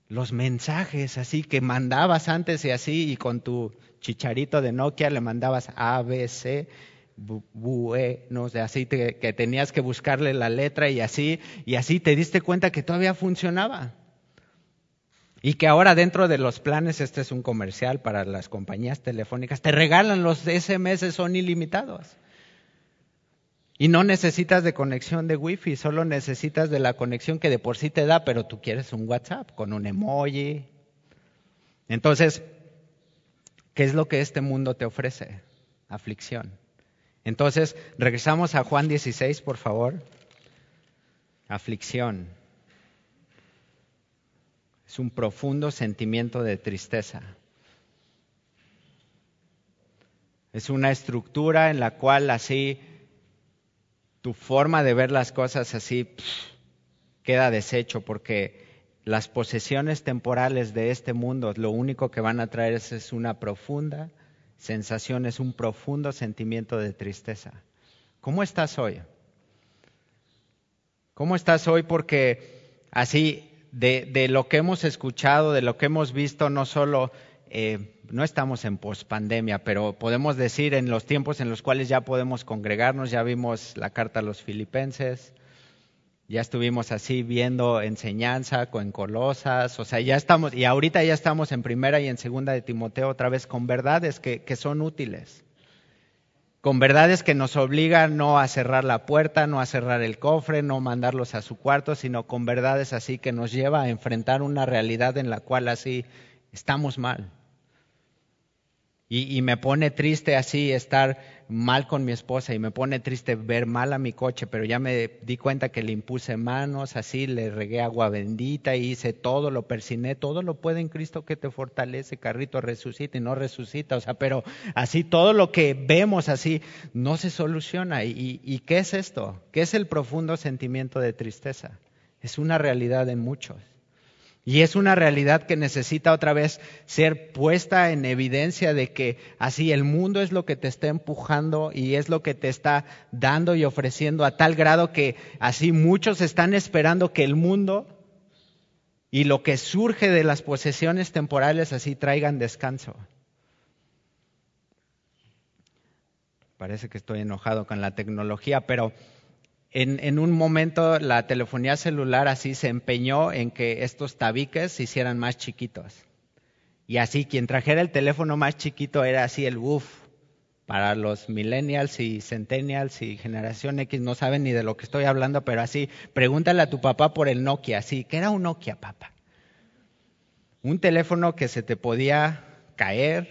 los mensajes así que mandabas antes y así, y con tu chicharito de Nokia le mandabas ABC buenos, de así que tenías que buscarle la letra y así, y así te diste cuenta que todavía funcionaba. Y que ahora dentro de los planes, este es un comercial para las compañías telefónicas, te regalan los SMS, son ilimitados. Y no necesitas de conexión de wifi, solo necesitas de la conexión que de por sí te da, pero tú quieres un WhatsApp con un emoji. Entonces, ¿qué es lo que este mundo te ofrece? Aflicción. Entonces, regresamos a Juan 16, por favor. Aflicción. Es un profundo sentimiento de tristeza. Es una estructura en la cual así tu forma de ver las cosas así queda deshecho porque las posesiones temporales de este mundo lo único que van a traer es, una profunda sensación, es un profundo sentimiento de tristeza. ¿Cómo estás hoy? ¿Cómo estás hoy? Porque así, de, lo que hemos escuchado, de lo que hemos visto, no solo, eh, no estamos en pospandemia, pero podemos decir en los tiempos en los cuales ya podemos congregarnos, ya vimos la carta a los filipenses, ya estuvimos así viendo enseñanza con Colosas, o sea, ya estamos, y ahorita ya estamos en primera y en segunda de Timoteo otra vez con verdades que, que son útiles, con verdades que nos obligan no a cerrar la puerta, no a cerrar el cofre, no mandarlos a su cuarto, sino con verdades así que nos lleva a enfrentar una realidad en la cual así estamos mal. Y, me pone triste así estar mal con mi esposa y me pone triste ver mal a mi coche, pero ya me di cuenta que le impuse manos, así le regué agua bendita y hice todo, lo persiné, todo lo puede en Cristo que te fortalece, carrito resucita y no resucita, o sea, pero así todo lo que vemos así no se soluciona. y qué es esto? ¿Qué es el profundo sentimiento de tristeza? Es una realidad en muchos. Y es una realidad que necesita otra vez ser puesta en evidencia de que así el mundo es lo que te está empujando y es lo que te está dando y ofreciendo a tal grado que así muchos están esperando que el mundo y lo que surge de las posesiones temporales así traigan descanso. Parece que estoy enojado con la tecnología, pero en, un momento la telefonía celular así se empeñó en que estos tabiques se hicieran más chiquitos. Y así quien trajera el teléfono más chiquito era así el buff. Para los millennials y centennials y generación X no saben ni de lo que estoy hablando, pero así, pregúntale a tu papá por el Nokia, así, ¿qué era un Nokia, papá? Un teléfono que se te podía caer,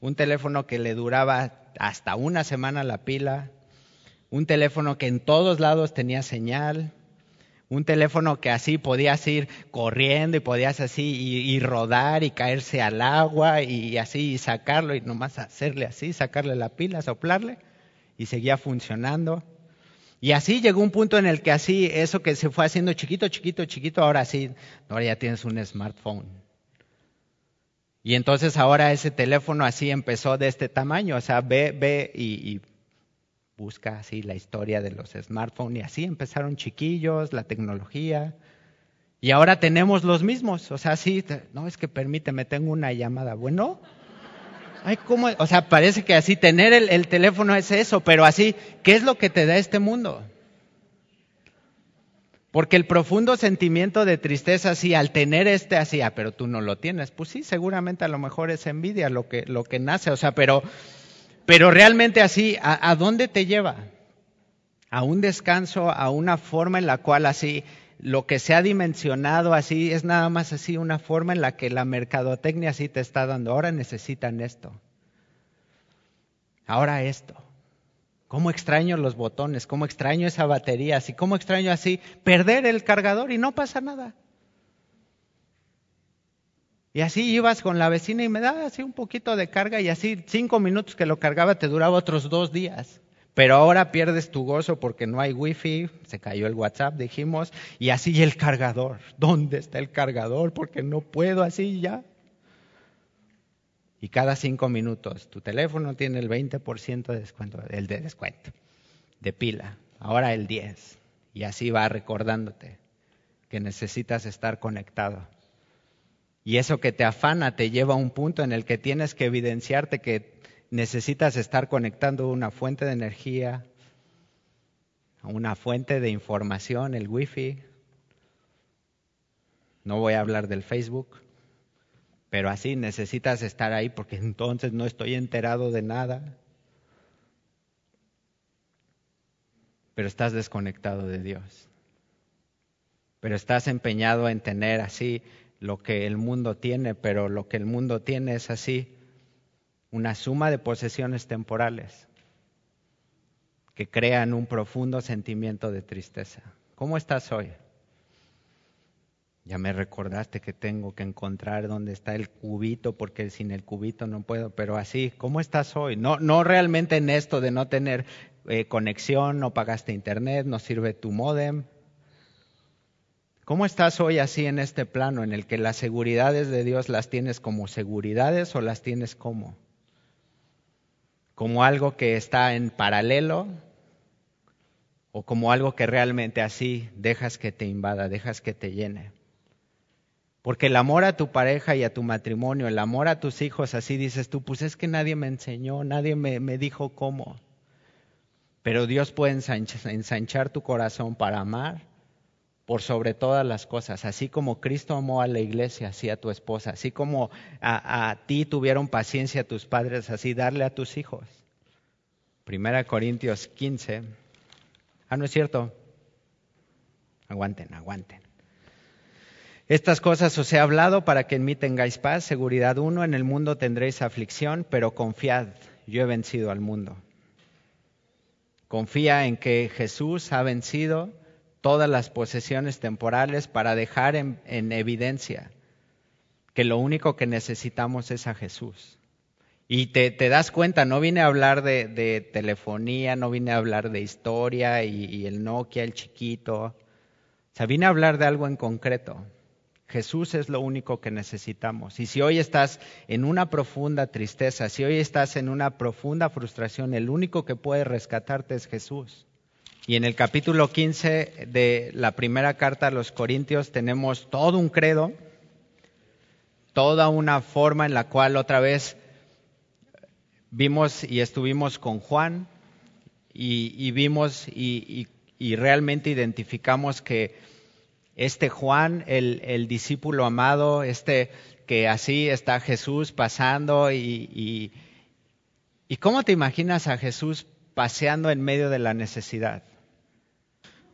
un teléfono que le duraba hasta una semana la pila, un teléfono que en todos lados tenía señal, un teléfono que así podías ir corriendo y podías así y, rodar y caerse al agua y así y sacarlo y nomás hacerle así, sacarle la pila, soplarle y seguía funcionando. Y así llegó un punto en el que así eso que se fue haciendo chiquito, chiquito, chiquito, ahora sí, ahora ya tienes un smartphone. Y entonces ahora ese teléfono así empezó de este tamaño, o sea, ve, ve y, y busca así la historia de los smartphones y así empezaron chiquillos, la tecnología. Y ahora tenemos los mismos, o sea, sí, no es que permíteme, tengo una llamada. Bueno, ay, ¿cómo? O sea, parece que así tener el, el teléfono es eso, pero así, ¿qué es lo que te da este mundo? Porque el profundo sentimiento de tristeza, así, al tener este así, ah, pero tú no lo tienes, pues sí, seguramente a lo mejor es envidia lo que, lo que nace, o sea, pero pero realmente así, ¿a, dónde te lleva? A un descanso, a una forma en la cual así lo que se ha dimensionado así es nada más así una forma en la que la mercadotecnia así te está dando. Ahora necesitan esto. Ahora esto. ¿Cómo extraño los botones? ¿Cómo extraño esa batería? Así, ¿cómo extraño así perder el cargador y no pasa nada? Y así ibas con la vecina y me daba así un poquito de carga y así cinco minutos que lo cargaba te duraba otros dos días. Pero ahora pierdes tu gozo porque no hay wifi, se cayó el WhatsApp, dijimos, y así el cargador. ¿Dónde está el cargador? Porque no puedo así ya. Y cada cinco minutos tu teléfono tiene el 20% de descuento, el de descuento, de pila. Ahora el 10. Y así va recordándote que necesitas estar conectado. Y eso que te afana te lleva a un punto en el que tienes que evidenciarte que necesitas estar conectando una fuente de energía, una fuente de información, el wifi. No voy a hablar del Facebook, pero así necesitas estar ahí porque entonces no estoy enterado de nada. Pero estás desconectado de Dios. Pero estás empeñado en tener así lo que el mundo tiene, pero lo que el mundo tiene es así, una suma de posesiones temporales que crean un profundo sentimiento de tristeza. ¿Cómo estás hoy? Ya me recordaste que tengo que encontrar dónde está el cubito, porque sin el cubito no puedo, pero así, ¿cómo estás hoy? No, no realmente en esto de no tener eh, conexión, no pagaste internet, no sirve tu modem. ¿Cómo estás hoy así en este plano en el que las seguridades de Dios las tienes como seguridades o las tienes como? Como algo que está en paralelo o como algo que realmente así dejas que te invada, dejas que te llene. Porque el amor a tu pareja y a tu matrimonio, el amor a tus hijos, así dices tú, pues es que nadie me enseñó, nadie me, dijo cómo. Pero Dios puede ensanchar, tu corazón para amar por sobre todas las cosas, así como Cristo amó a la iglesia, así a tu esposa, así como a, ti tuvieron paciencia tus padres, así darle a tus hijos. Primera Corintios 15. Ah, no es cierto. Aguanten, aguanten. Estas cosas os he hablado para que en mí tengáis paz. Seguridad uno, en el mundo tendréis aflicción, pero confiad, yo he vencido al mundo. Confía en que Jesús ha vencido todas las posesiones temporales para dejar en, evidencia que lo único que necesitamos es a Jesús. Y te, das cuenta, no vine a hablar de, telefonía, no vine a hablar de historia y, y el Nokia, el chiquito. O sea, vine a hablar de algo en concreto. Jesús es lo único que necesitamos. Y si hoy estás en una profunda tristeza, si hoy estás en una profunda frustración, el único que puede rescatarte es Jesús. Y en el capítulo 15 de la primera carta a los Corintios tenemos todo un credo, toda una forma en la cual otra vez vimos y estuvimos con Juan y, vimos y realmente identificamos que este Juan, el, discípulo amado, este que así está Jesús pasando y, cómo te imaginas a Jesús paseando en medio de la necesidad.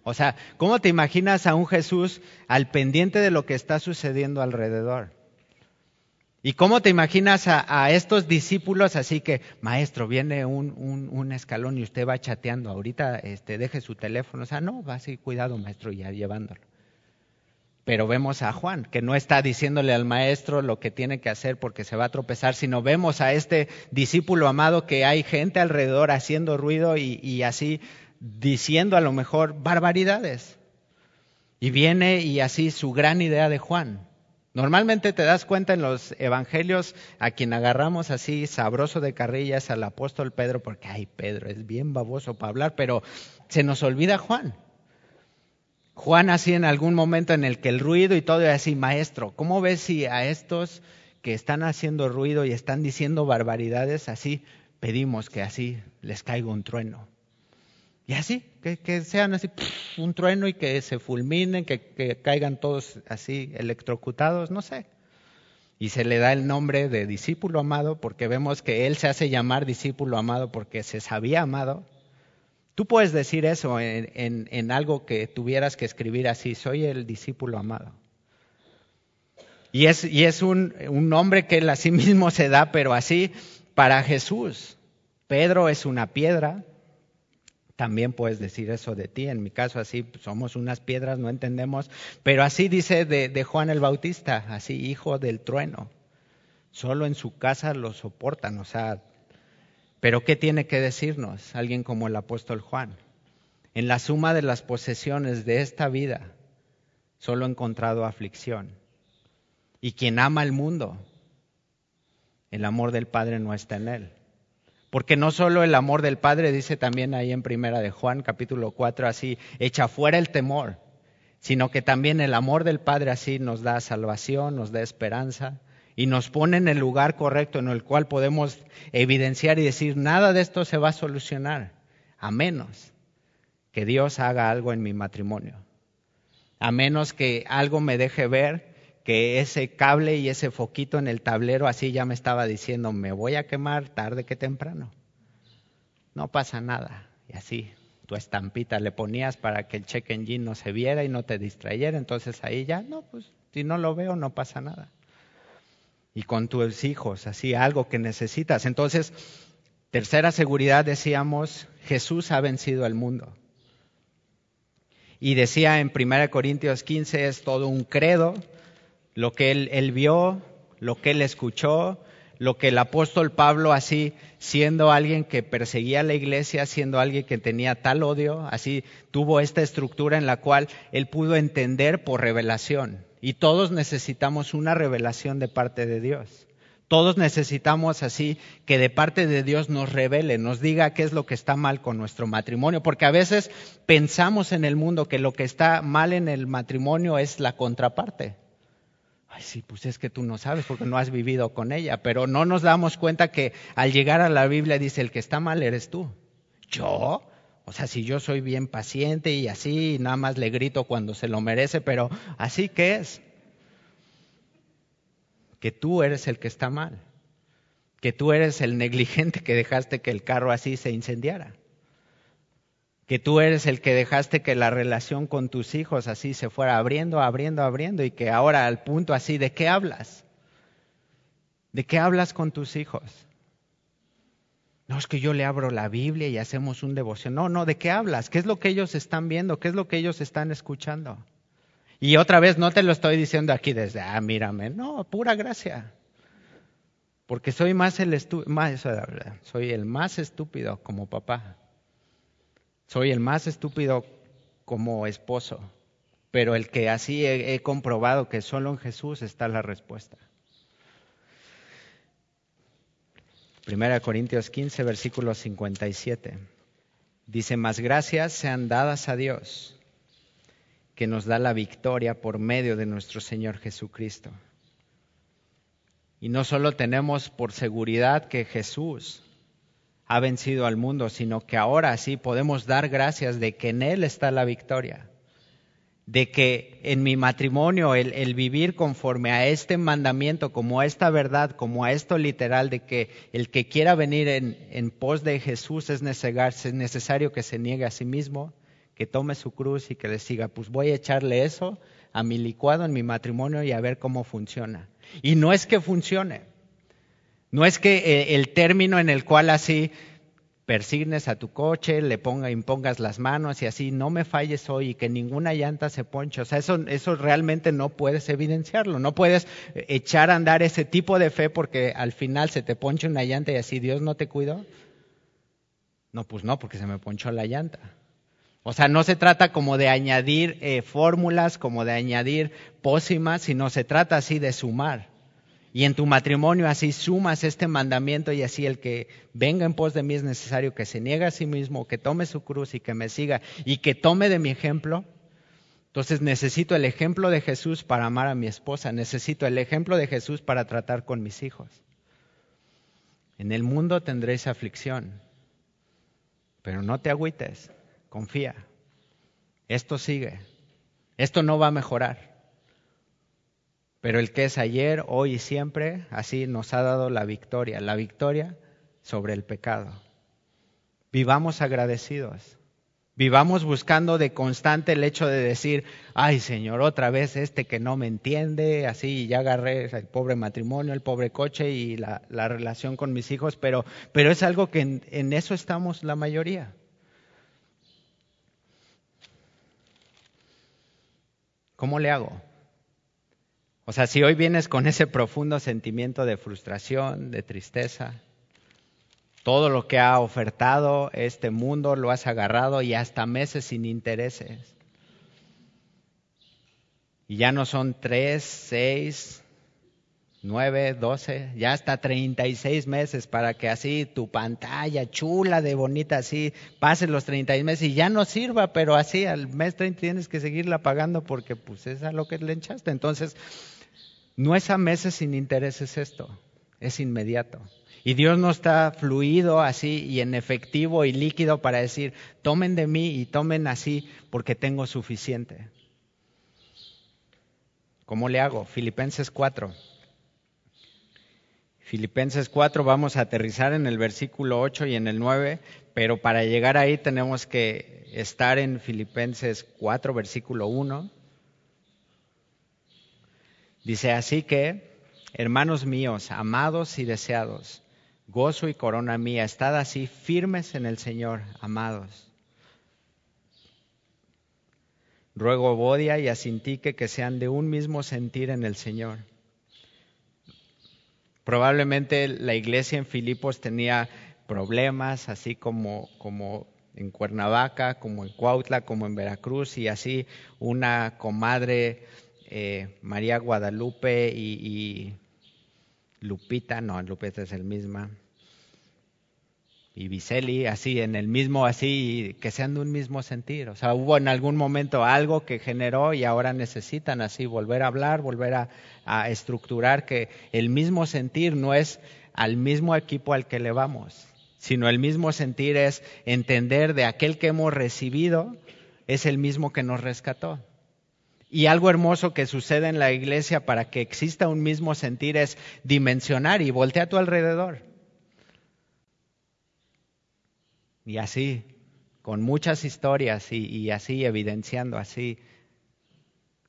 O sea, ¿cómo te imaginas a un Jesús al pendiente de lo que está sucediendo alrededor? ¿Y cómo te imaginas a, estos discípulos así que, maestro, viene un, un, escalón y usted va chateando, ahorita este, deje su teléfono, o sea, no, va así, cuidado, maestro, ya llevándolo. Pero vemos a Juan, que no está diciéndole al maestro lo que tiene que hacer porque se va a tropezar, sino vemos a este discípulo amado que hay gente alrededor haciendo ruido y, así diciendo a lo mejor barbaridades. Y viene y así su gran idea de Juan. Normalmente te das cuenta en los evangelios a quien agarramos así sabroso de carrillas al apóstol Pedro, porque ay Pedro es bien baboso para hablar, pero se nos olvida Juan. Juan así en algún momento en el que el ruido y todo es así, maestro, ¿cómo ves si a estos que están haciendo ruido y están diciendo barbaridades, así pedimos que así les caiga un trueno? Y así, que, sean así un trueno y que se fulminen, que, que caigan todos así electrocutados, no sé. Y se le da el nombre de discípulo amado porque vemos que él se hace llamar discípulo amado porque se sabía amado Tú puedes decir eso en, algo que tuvieras que escribir así, soy el discípulo amado. Y es, y es un, un, nombre que él a sí mismo se da, pero así para Jesús. Pedro es una piedra, también puedes decir eso de ti, en mi caso así somos unas piedras, no entendemos, pero así dice de, Juan el Bautista, así hijo del trueno. Solo en su casa lo soportan, o sea, pero ¿qué tiene que decirnos alguien como el apóstol Juan? En la suma de las posesiones de esta vida solo he encontrado aflicción. Y quien ama el mundo, el amor del Padre no está en él. Porque no solo el amor del Padre, dice también ahí en Primera de Juan, capítulo 4, así, echa fuera el temor, sino que también el amor del Padre así nos da salvación, nos da esperanza, y nos pone en el lugar correcto en el cual podemos evidenciar y decir, nada de esto se va a solucionar, a menos que Dios haga algo en mi matrimonio, a menos que algo me deje ver que ese cable y ese foquito en el tablero así ya me estaba diciendo, me voy a quemar tarde que temprano. No pasa nada. Y así, tu estampita le ponías para que el check engine no se viera y no te distrayera. Entonces ahí ya, no, pues si no lo veo, no pasa nada y con tus hijos, así algo que necesitas. Entonces, tercera seguridad decíamos, Jesús ha vencido al mundo. y decía en 1 Corintios 15 es todo un credo, lo que él, vio, lo que él escuchó, lo que el apóstol Pablo así, siendo alguien que perseguía a la iglesia, siendo alguien que tenía tal odio, así tuvo esta estructura en la cual él pudo entender por revelación. Y todos necesitamos una revelación de parte de Dios. Todos necesitamos así que de parte de Dios nos revele, nos diga qué es lo que está mal con nuestro matrimonio, porque a veces pensamos en el mundo que lo que está mal en el matrimonio es la contraparte. Ay, sí, pues es que tú no sabes porque no has vivido con ella, pero no nos damos cuenta que al llegar a la Biblia dice, el que está mal eres tú. ¿Yo? O sea, si yo soy bien paciente y así, nada más le grito cuando se lo merece, pero así que es que tú eres el que está mal, que tú eres el negligente que dejaste que el carro así se incendiara, que tú eres el que dejaste que la relación con tus hijos así se fuera abriendo, abriendo, abriendo y que ahora al punto así, ¿de qué hablas? ¿De qué hablas con tus hijos? No es que yo le abro la Biblia y hacemos un devoción. No, no, ¿de qué hablas? ¿Qué es lo que ellos están viendo? ¿Qué es lo que ellos están escuchando? Y otra vez, no te lo estoy diciendo aquí desde, ah, mírame, no, pura gracia. Porque soy más el más, soy el más estúpido como papá. Soy el más estúpido como esposo. Pero el que así he, comprobado que solo en Jesús está la respuesta. Primera Corintios 15, versículo 57. Dice, más gracias sean dadas a Dios que nos da la victoria por medio de nuestro Señor Jesucristo. Y no solo tenemos por seguridad que Jesús ha vencido al mundo, sino que ahora sí podemos dar gracias de que en Él está la victoria, de que en mi matrimonio el, vivir conforme a este mandamiento, como a esta verdad, como a esto literal, de que el que quiera venir en, pos de Jesús es necesario que se niegue a sí mismo, que tome su cruz y que le siga. Pues voy a echarle eso a mi licuado en mi matrimonio y a ver cómo funciona. Y no es que funcione. No es que eh, el término en el cual así persignes a tu coche, le ponga, impongas las manos y así, no me falles hoy y que ninguna llanta se ponche. O sea, eso, eso realmente no puedes evidenciarlo. No puedes eh, echar a andar ese tipo de fe porque al final se te ponche una llanta y así Dios no te cuidó. No, pues no, porque se me ponchó la llanta. O sea, no se trata como de añadir eh, fórmulas, como de añadir pócimas, sino se trata así de sumar. Y en tu matrimonio así sumas este mandamiento y así el que venga en pos de mí es necesario que se niegue a sí mismo, que tome su cruz y que me siga y que tome de mi ejemplo. Entonces necesito el ejemplo de Jesús para amar a mi esposa, necesito el ejemplo de Jesús para tratar con mis hijos. En el mundo tendréis aflicción, pero no te agüites confía. Esto sigue. Esto no va a mejorar. Pero el que es ayer, hoy y siempre, así nos ha dado la victoria, la victoria sobre el pecado. Vivamos agradecidos. Vivamos buscando de constante el hecho de decir, ay Señor, otra vez este que no me entiende, así ya agarré el pobre matrimonio, el pobre coche y la, relación con mis hijos, pero, pero es algo que en eso estamos la mayoría. ¿Cómo le hago? O sea, si hoy vienes con ese profundo sentimiento de frustración, de tristeza, todo lo que ha ofertado este mundo lo has agarrado y hasta meses sin intereses. Y ya no son tres, seis, nueve, doce, ya hasta treinta y seis meses para que así tu pantalla chula de bonita así pase los treinta y meses y ya no sirva, pero así al mes treinta tienes que seguirla pagando porque pues es a lo que le enchaste. Entonces, no es a meses sin intereses esto, es inmediato. Y Dios no está fluido así y en efectivo y líquido para decir, tomen de mí y tomen así porque tengo suficiente. ¿Cómo le hago? Filipenses 4. Filipenses 4 vamos a aterrizar en el versículo 8 y en el 9, pero para llegar ahí tenemos que estar en Filipenses 4, versículo 1. Dice así que, hermanos míos, amados y deseados, gozo y corona mía, estad así firmes en el Señor, amados. Ruego Bodia y a Sintique que sean de un mismo sentir en el Señor. Probablemente la iglesia en Filipos tenía problemas, así como, como en Cuernavaca, como en Cuautla, como en Veracruz, y así una comadre, eh, María Guadalupe y, Lupita, no, Lupita es el misma, y Viceli, así, en el mismo, así, que sean de un mismo sentir. O sea, hubo en algún momento algo que generó y ahora necesitan así volver a hablar, volver a, a estructurar que el mismo sentir no es al mismo equipo al que le vamos, sino el mismo sentir es entender de aquel que hemos recibido es el mismo que nos rescató. Y algo hermoso que sucede en la iglesia para que exista un mismo sentir es dimensionar y voltea a tu alrededor. Y así, con muchas historias y, así evidenciando, así,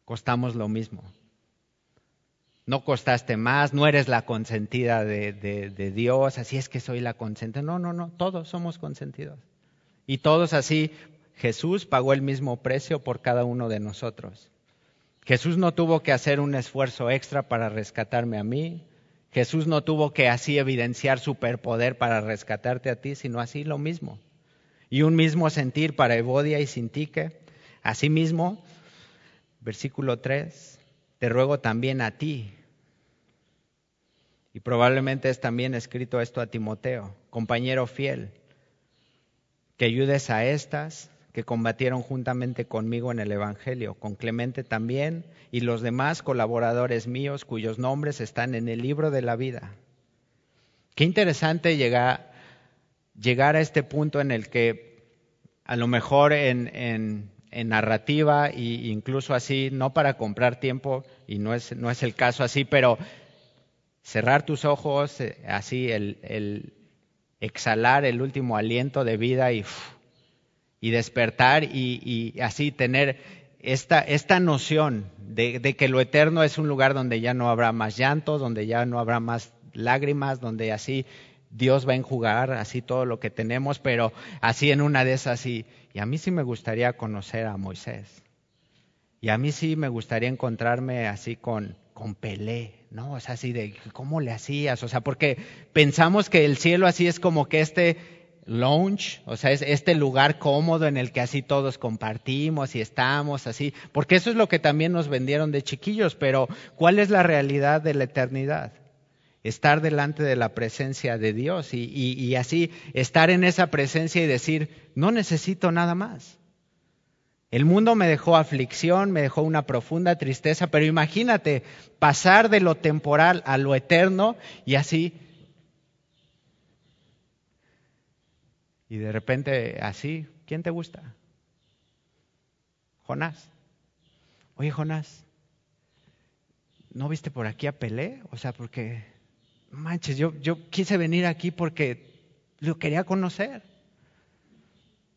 costamos lo mismo. No costaste más, no eres la consentida de, de Dios, así es que soy la consentida. No, no, no, todos somos consentidos. Y todos así, Jesús pagó el mismo precio por cada uno de nosotros. Jesús no tuvo que hacer un esfuerzo extra para rescatarme a mí. Jesús no tuvo que así evidenciar superpoder para rescatarte a ti, sino así lo mismo y un mismo sentir para Evodia y Sintique. Asimismo, versículo 3, te ruego también a ti, y probablemente es también escrito esto a Timoteo, compañero fiel, que ayudes a estas que combatieron juntamente conmigo en el Evangelio, con Clemente también y los demás colaboradores míos cuyos nombres están en el libro de la vida. Qué interesante llegar a este punto en el que a lo mejor en, narrativa e incluso así, no para comprar tiempo, y no es, no es el caso así, pero cerrar tus ojos, eh, así el, exhalar el último aliento de vida y, y despertar y, así tener esta, esta noción de, de, que lo eterno es un lugar donde ya no habrá más llanto, donde ya no habrá más lágrimas, donde así Dios va a enjugar así todo lo que tenemos, pero así en una de esas y, y a mí sí me gustaría conocer a Moisés. Y a mí sí me gustaría encontrarme así con, con Pelé, ¿no? O sea, así de, ¿cómo le hacías? O sea, porque pensamos que el cielo así es como que este o sea, es este lugar cómodo en el que así todos compartimos y estamos así, porque eso es lo que también nos vendieron de chiquillos, pero ¿cuál es la realidad de la eternidad? estar delante de la presencia de Dios y, así estar en esa presencia y decir, no necesito nada más. El mundo me dejó aflicción, me dejó una profunda tristeza, pero imagínate pasar de lo temporal a lo eterno y así. Y de repente así, ¿quién te gusta? Jonás. Oye, Jonás, ¿no viste por aquí a Pelé? O sea, porque manches, yo, yo quise venir aquí porque lo quería conocer.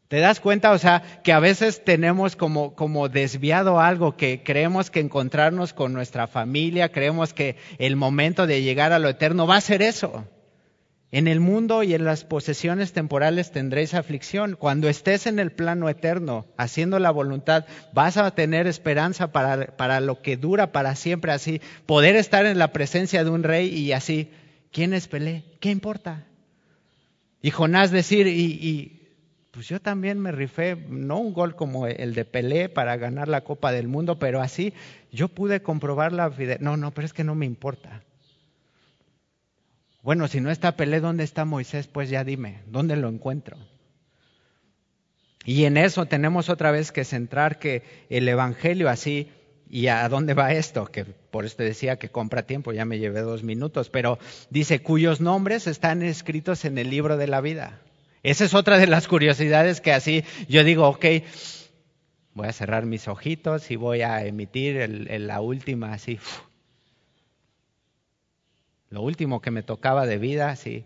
¿Te das cuenta? O sea, que a veces tenemos como, como desviado algo, que creemos que encontrarnos con nuestra familia, creemos que el momento de llegar a lo eterno va a ser eso. En el mundo y en las posesiones temporales tendréis aflicción. Cuando estés en el plano eterno, haciendo la voluntad, vas a tener esperanza para, para lo que dura para siempre, así, poder estar en la presencia de un rey y así ¿Quién es Pelé? ¿Qué importa? Y Jonás decir, y, pues yo también me rifé, no un gol como el de Pelé para ganar la Copa del Mundo, pero así yo pude comprobar la fidelidad. No, no, pero es que no me importa. Bueno, si no está Pelé, ¿dónde está Moisés? Pues ya dime, ¿dónde lo encuentro? Y en eso tenemos otra vez que centrar que el Evangelio así ¿Y a dónde va esto? Que por eso te decía que compra tiempo, ya me llevé dos minutos, pero dice cuyos nombres están escritos en el libro de la vida. Esa es otra de las curiosidades que así yo digo, ok, voy a cerrar mis ojitos y voy a emitir la última así. Lo último que me tocaba de vida, así.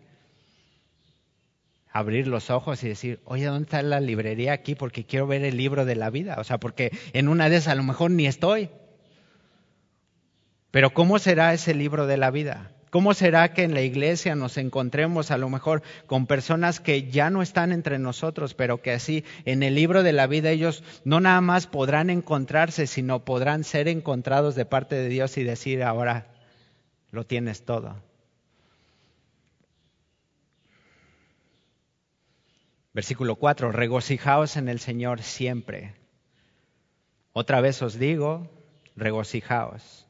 Abrir los ojos y decir, oye, ¿dónde está la librería aquí? Porque quiero ver el libro de la vida. O sea, porque en una de esas a lo mejor ni estoy. Pero ¿cómo será ese libro de la vida? ¿Cómo será que en la iglesia nos encontremos a lo mejor con personas que ya no están entre nosotros, pero que así en el libro de la vida ellos no nada más podrán encontrarse, sino podrán ser encontrados de parte de Dios y decir, ahora lo tienes todo? Versículo 4, regocijaos en el Señor siempre. Otra vez os digo, regocijaos.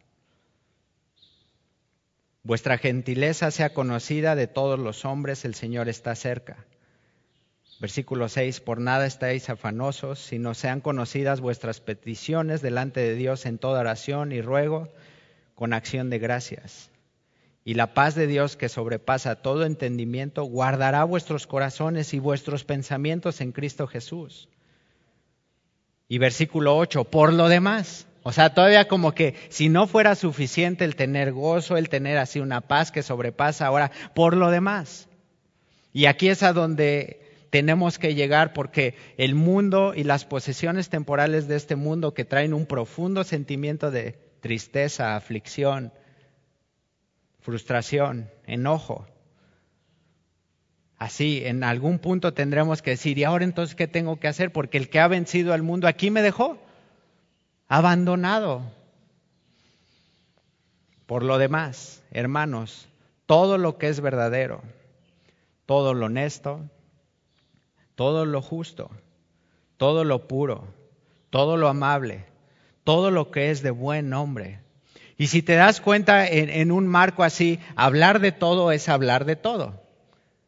Vuestra gentileza sea conocida de todos los hombres, el Señor está cerca. Versículo 6, por nada estáis afanosos, sino sean conocidas vuestras peticiones delante de Dios en toda oración y ruego con acción de gracias. Y la paz de Dios que sobrepasa todo entendimiento guardará vuestros corazones y vuestros pensamientos en Cristo Jesús. Y versículo 8, por lo demás, o sea, todavía como que si no fuera suficiente el tener gozo, el tener así una paz que sobrepasa ahora por lo demás. Y aquí es a donde tenemos que llegar porque el mundo y las posesiones temporales de este mundo que traen un profundo sentimiento de tristeza, aflicción, frustración, enojo. Así, en algún punto tendremos que decir, ¿y ahora entonces qué tengo que hacer? Porque el que ha vencido al mundo aquí me dejó abandonado. Por lo demás, hermanos, todo lo que es verdadero, todo lo honesto, todo lo justo, todo lo puro, todo lo amable, todo lo que es de buen nombre. Y si te das cuenta en, un marco así, hablar de todo es hablar de todo.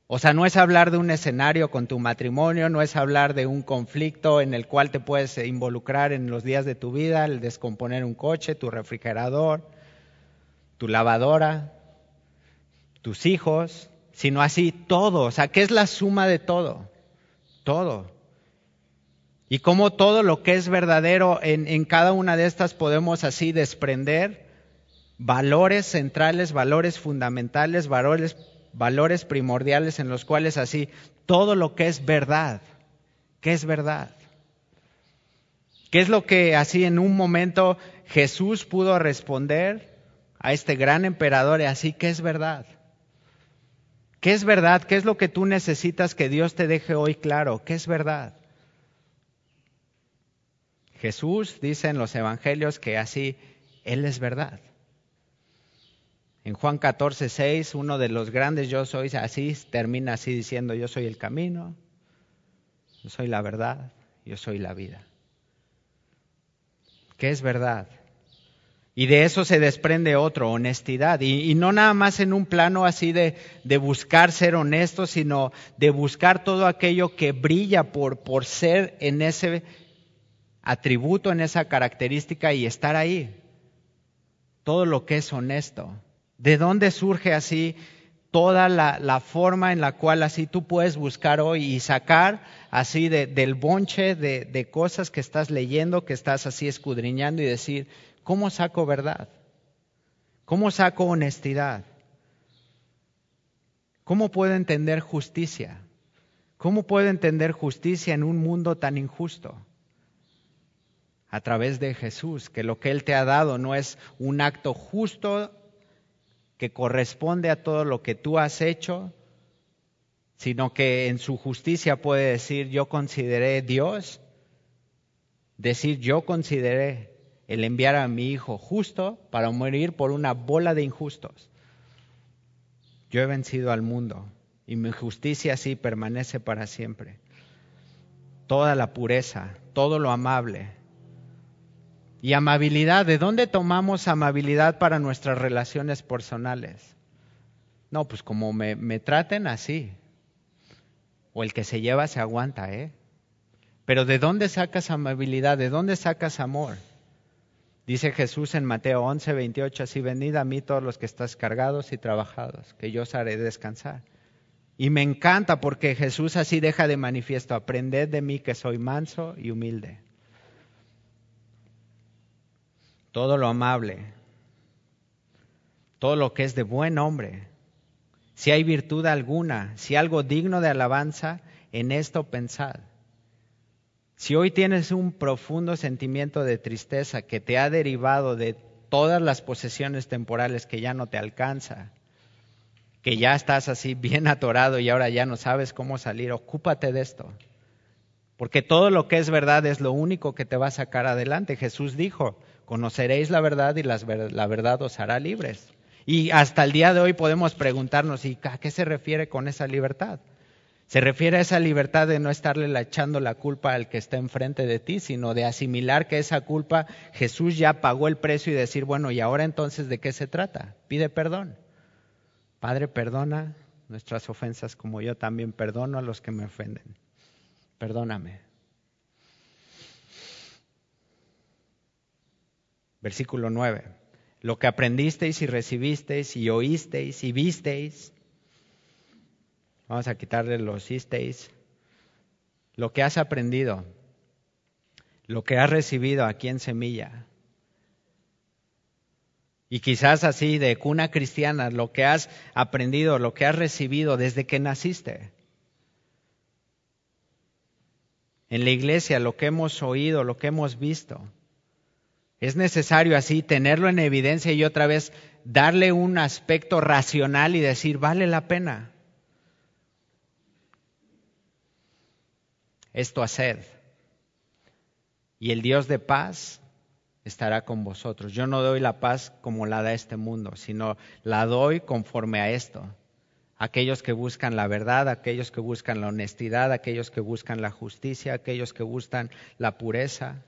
O sea, no es hablar de un escenario con tu matrimonio, no es hablar de un conflicto en el cual te puedes involucrar en los días de tu vida, el descomponer un coche, tu refrigerador, tu lavadora, tus hijos, sino así todo. O sea, ¿qué es la suma de todo? Todo. Y cómo todo lo que es verdadero en, en cada una de estas podemos así desprender valores centrales, valores fundamentales, valores valores primordiales en los cuales así todo lo que es verdad, ¿qué es verdad? ¿Qué es lo que así en un momento Jesús pudo responder a este gran emperador y así, ¿qué es verdad? ¿Qué es verdad? ¿Qué es lo que tú necesitas que Dios te deje hoy claro? ¿Qué es verdad? Jesús dice en los evangelios que así Él es verdad. En Juan 14, 6, uno de los grandes yo soy, así termina así diciendo, yo soy el camino, yo soy la verdad, yo soy la vida. ¿Qué es verdad? Y de eso se desprende otro, honestidad. Y, y, no nada más en un plano así de, de, buscar ser honesto, sino de buscar todo aquello que brilla por, por ser en ese atributo, en esa característica y estar ahí. Todo lo que es honesto. ¿De dónde surge así toda la, forma en la cual así tú puedes buscar hoy y sacar así de, del bonche de, de cosas que estás leyendo, que estás así escudriñando y decir, ¿cómo saco verdad? ¿Cómo saco honestidad? ¿Cómo puedo entender justicia? ¿Cómo puedo entender justicia en un mundo tan injusto? A través de Jesús, que lo que Él te ha dado no es un acto justo que corresponde a todo lo que tú has hecho, sino que en su justicia puede decir yo consideré Dios, decir yo consideré el enviar a mi hijo justo para morir por una bola de injustos. Yo he vencido al mundo y mi justicia sí permanece para siempre. Toda la pureza, todo lo amable, y amabilidad, ¿de dónde tomamos amabilidad para nuestras relaciones personales? No, pues como me, traten así. O el que se lleva se aguanta, ¿eh? Pero ¿de dónde sacas amabilidad? ¿De dónde sacas amor? Dice Jesús en Mateo 11, 28, así venid a mí todos los que estás cargados y trabajados, que yo os haré descansar. Y me encanta porque Jesús así deja de manifiesto, aprended de mí que soy manso y humilde todo lo amable, todo lo que es de buen hombre, si hay virtud alguna, si algo digno de alabanza, en esto pensad. Si hoy tienes un profundo sentimiento de tristeza que te ha derivado de todas las posesiones temporales que ya no te alcanza, que ya estás así bien atorado y ahora ya no sabes cómo salir, ocúpate de esto. Porque todo lo que es verdad es lo único que te va a sacar adelante. Jesús dijo, conoceréis la verdad y la verdad os hará libres. Y hasta el día de hoy podemos preguntarnos, ¿y a qué se refiere con esa libertad? Se refiere a esa libertad de no estarle echando la culpa al que está enfrente de ti, sino de asimilar que esa culpa Jesús ya pagó el precio y decir, bueno, ¿y ahora entonces de qué se trata? Pide perdón. Padre, perdona nuestras ofensas como yo también perdono a los que me ofenden. Perdóname. Versículo 9. Lo que aprendisteis y recibisteis y oísteis y visteis Vamos a quitarle los. Lo que has aprendido, lo que has recibido aquí en Semilla. Y quizás así de cuna cristiana, lo que has aprendido, lo que has recibido desde que naciste. En la iglesia, lo que hemos oído, lo que hemos visto. Es necesario así tenerlo en evidencia y otra vez darle un aspecto racional y decir, vale la pena. esto haced. Y el Dios de paz estará con vosotros. Yo no doy la paz como la da este mundo, sino la doy conforme a esto. Aquellos que buscan la verdad, aquellos que buscan la honestidad, aquellos que buscan la justicia, aquellos que buscan la pureza.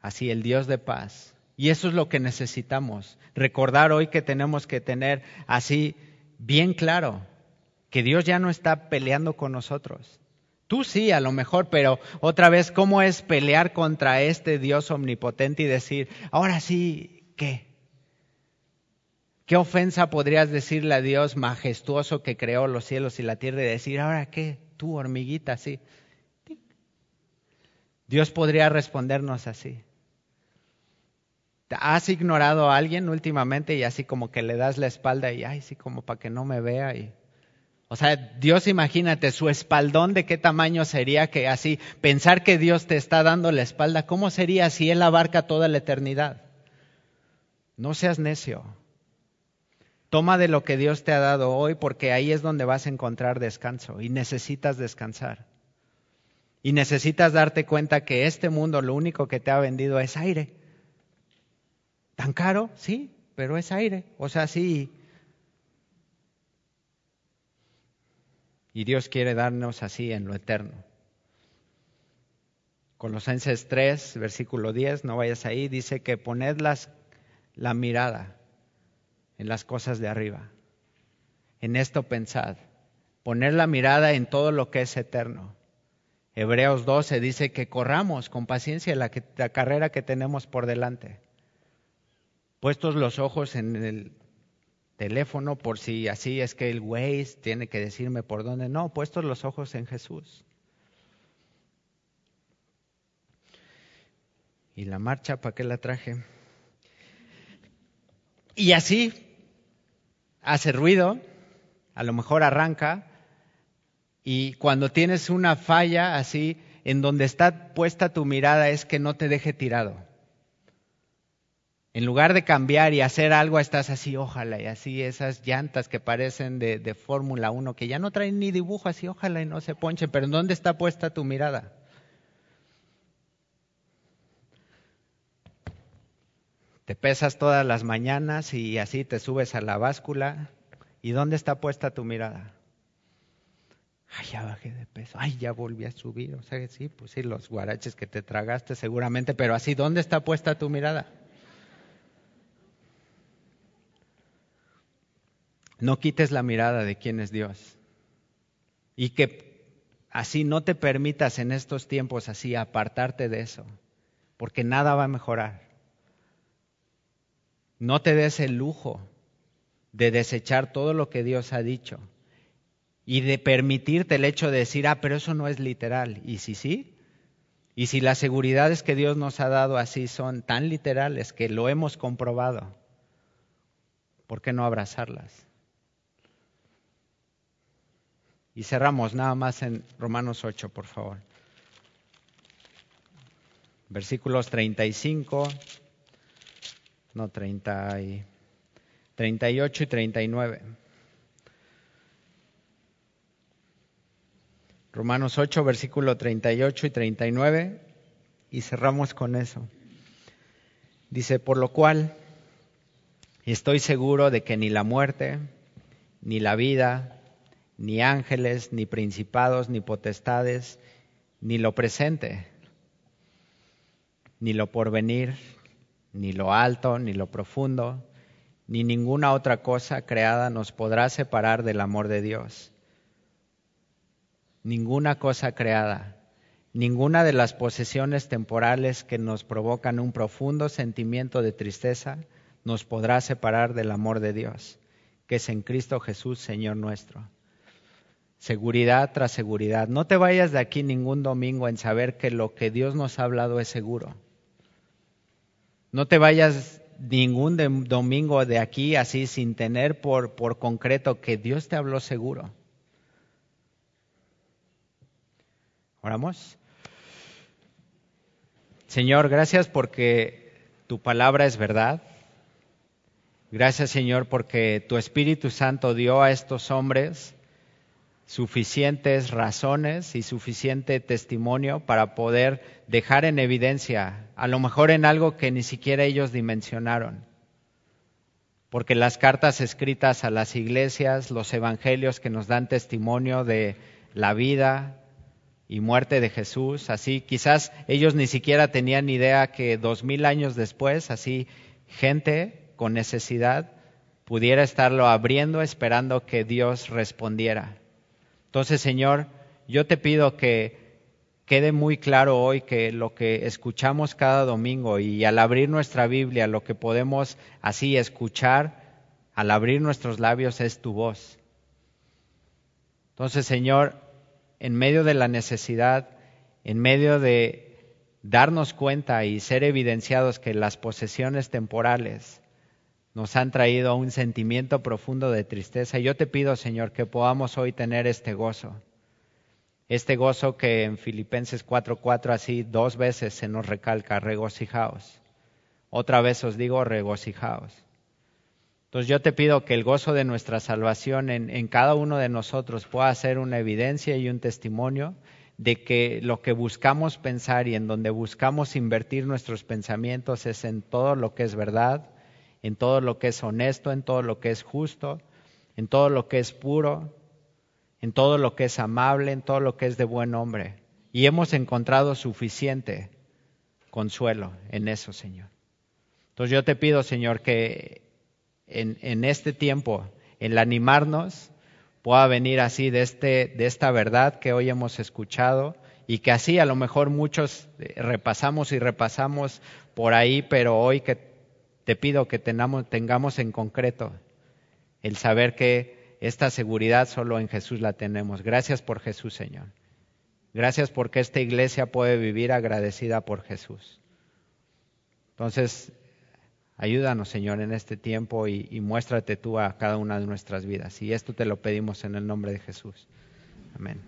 Así el Dios de paz. Y eso es lo que necesitamos. Recordar hoy que tenemos que tener así bien claro que Dios ya no está peleando con nosotros. Tú sí, a lo mejor, pero otra vez, ¿cómo es pelear contra este Dios omnipotente y decir, ahora sí, ¿qué? ¿Qué ofensa podrías decirle a Dios majestuoso que creó los cielos y la tierra y decir, ahora qué? Tú, hormiguita, sí. Dios podría respondernos así. ¿Has ignorado a alguien últimamente y así como que le das la espalda y, ay, sí, como para que no me vea y o sea, Dios imagínate su espaldón de qué tamaño sería que así, pensar que Dios te está dando la espalda, ¿cómo sería si Él abarca toda la eternidad? No seas necio. Toma de lo que Dios te ha dado hoy porque ahí es donde vas a encontrar descanso y necesitas descansar. Y necesitas darte cuenta que este mundo lo único que te ha vendido es aire. ¿Tan caro? Sí, pero es aire. O sea, sí, Y Dios quiere darnos así en lo eterno. Colosenses 3, versículo 10, no vayas ahí, dice que poned la mirada en las cosas de arriba. En esto pensad. Poner la mirada en todo lo que es eterno. Hebreos 12 dice que corramos con paciencia la, la carrera que tenemos por delante. Puestos los ojos en el teléfono por si así es que el Waze tiene que decirme por dónde. No, puestos los ojos en Jesús. Y la marcha, ¿para qué la traje? Y así hace ruido, a lo mejor arranca, y cuando tienes una falla así, en donde está puesta tu mirada es que no te deje tirado. En lugar de cambiar y hacer algo, estás así, ojalá, y así esas llantas que parecen de, Fórmula 1, que ya no traen ni dibujo, así, ojalá y no se ponche, pero ¿en dónde está puesta tu mirada? Te pesas todas las mañanas y así te subes a la báscula. ¿Y dónde está puesta tu mirada? Ay, ya bajé de peso. Ay, ya volví a subir. O sea, sí, pues sí, los guaraches que te tragaste seguramente, pero así, ¿dónde está puesta tu mirada? No quites la mirada de quién es Dios. Y que así no te permitas en estos tiempos así apartarte de eso, porque nada va a mejorar. No te des el lujo de desechar todo lo que Dios ha dicho y de permitirte el hecho de decir, ah, pero eso no es literal. Y si sí, y si las seguridades que Dios nos ha dado así son tan literales que lo hemos comprobado, ¿por qué no abrazarlas? Y cerramos nada más en Romanos 8, por favor. Versículos 35, no 30 y 38 y 39. Romanos 8, versículo 38 y 39, y cerramos con eso. Dice, por lo cual estoy seguro de que ni la muerte, ni la vida, ni ángeles, ni principados, ni potestades, ni lo presente, ni lo porvenir, ni lo alto, ni lo profundo, ni ninguna otra cosa creada nos podrá separar del amor de Dios ninguna cosa creada, ninguna de las posesiones temporales que nos provocan un profundo sentimiento de tristeza nos podrá separar del amor de Dios, que es en Cristo Jesús, Señor nuestro. Seguridad tras seguridad. No te vayas de aquí ningún domingo en saber que lo que Dios nos ha hablado es seguro. No te vayas ningún domingo de aquí así sin tener por, por concreto que Dios te habló seguro. Oramos. Señor, gracias porque tu palabra es verdad. Gracias, Señor, porque tu Espíritu Santo dio a estos hombres suficientes razones y suficiente testimonio para poder dejar en evidencia, a lo mejor en algo que ni siquiera ellos dimensionaron. Porque las cartas escritas a las iglesias, los evangelios que nos dan testimonio de la vida, y muerte de Jesús. Así, quizás ellos ni siquiera tenían idea que dos mil años después, así, gente con necesidad pudiera estarlo abriendo esperando que Dios respondiera. Entonces, Señor, yo te pido que quede muy claro hoy que lo que escuchamos cada domingo y al abrir nuestra Biblia, lo que podemos así escuchar al abrir nuestros labios es tu voz. Entonces, Señor, en medio de la necesidad, en medio de darnos cuenta y ser evidenciados que las posesiones temporales nos han traído un sentimiento profundo de tristeza. Yo te pido, Señor, que podamos hoy tener este gozo. Este gozo que en Filipenses 4:4 así dos veces se nos recalca, regocijaos. Otra vez os digo, regocijaos. Entonces yo te pido que el gozo de nuestra salvación en, cada uno de nosotros pueda ser una evidencia y un testimonio de que lo que buscamos pensar y en donde buscamos invertir nuestros pensamientos es en todo lo que es verdad, en todo lo que es honesto, en todo lo que es justo, en todo lo que es puro, en todo lo que es amable, en todo lo que es de buen hombre. Y hemos encontrado suficiente consuelo en eso, Señor. Entonces yo te pido, Señor, que en, este tiempo, el animarnos, pueda venir así de, este, de esta verdad que hoy hemos escuchado y que así a lo mejor muchos eh, repasamos y repasamos por ahí, pero hoy que te pido que tengamos, tengamos en concreto el saber que esta seguridad solo en Jesús la tenemos. Gracias por Jesús, Señor. Gracias porque esta iglesia puede vivir agradecida por Jesús. Entonces, Ayúdanos, Señor, en este tiempo y, muéstrate tú a cada una de nuestras vidas. Y esto te lo pedimos en el nombre de Jesús. Amén.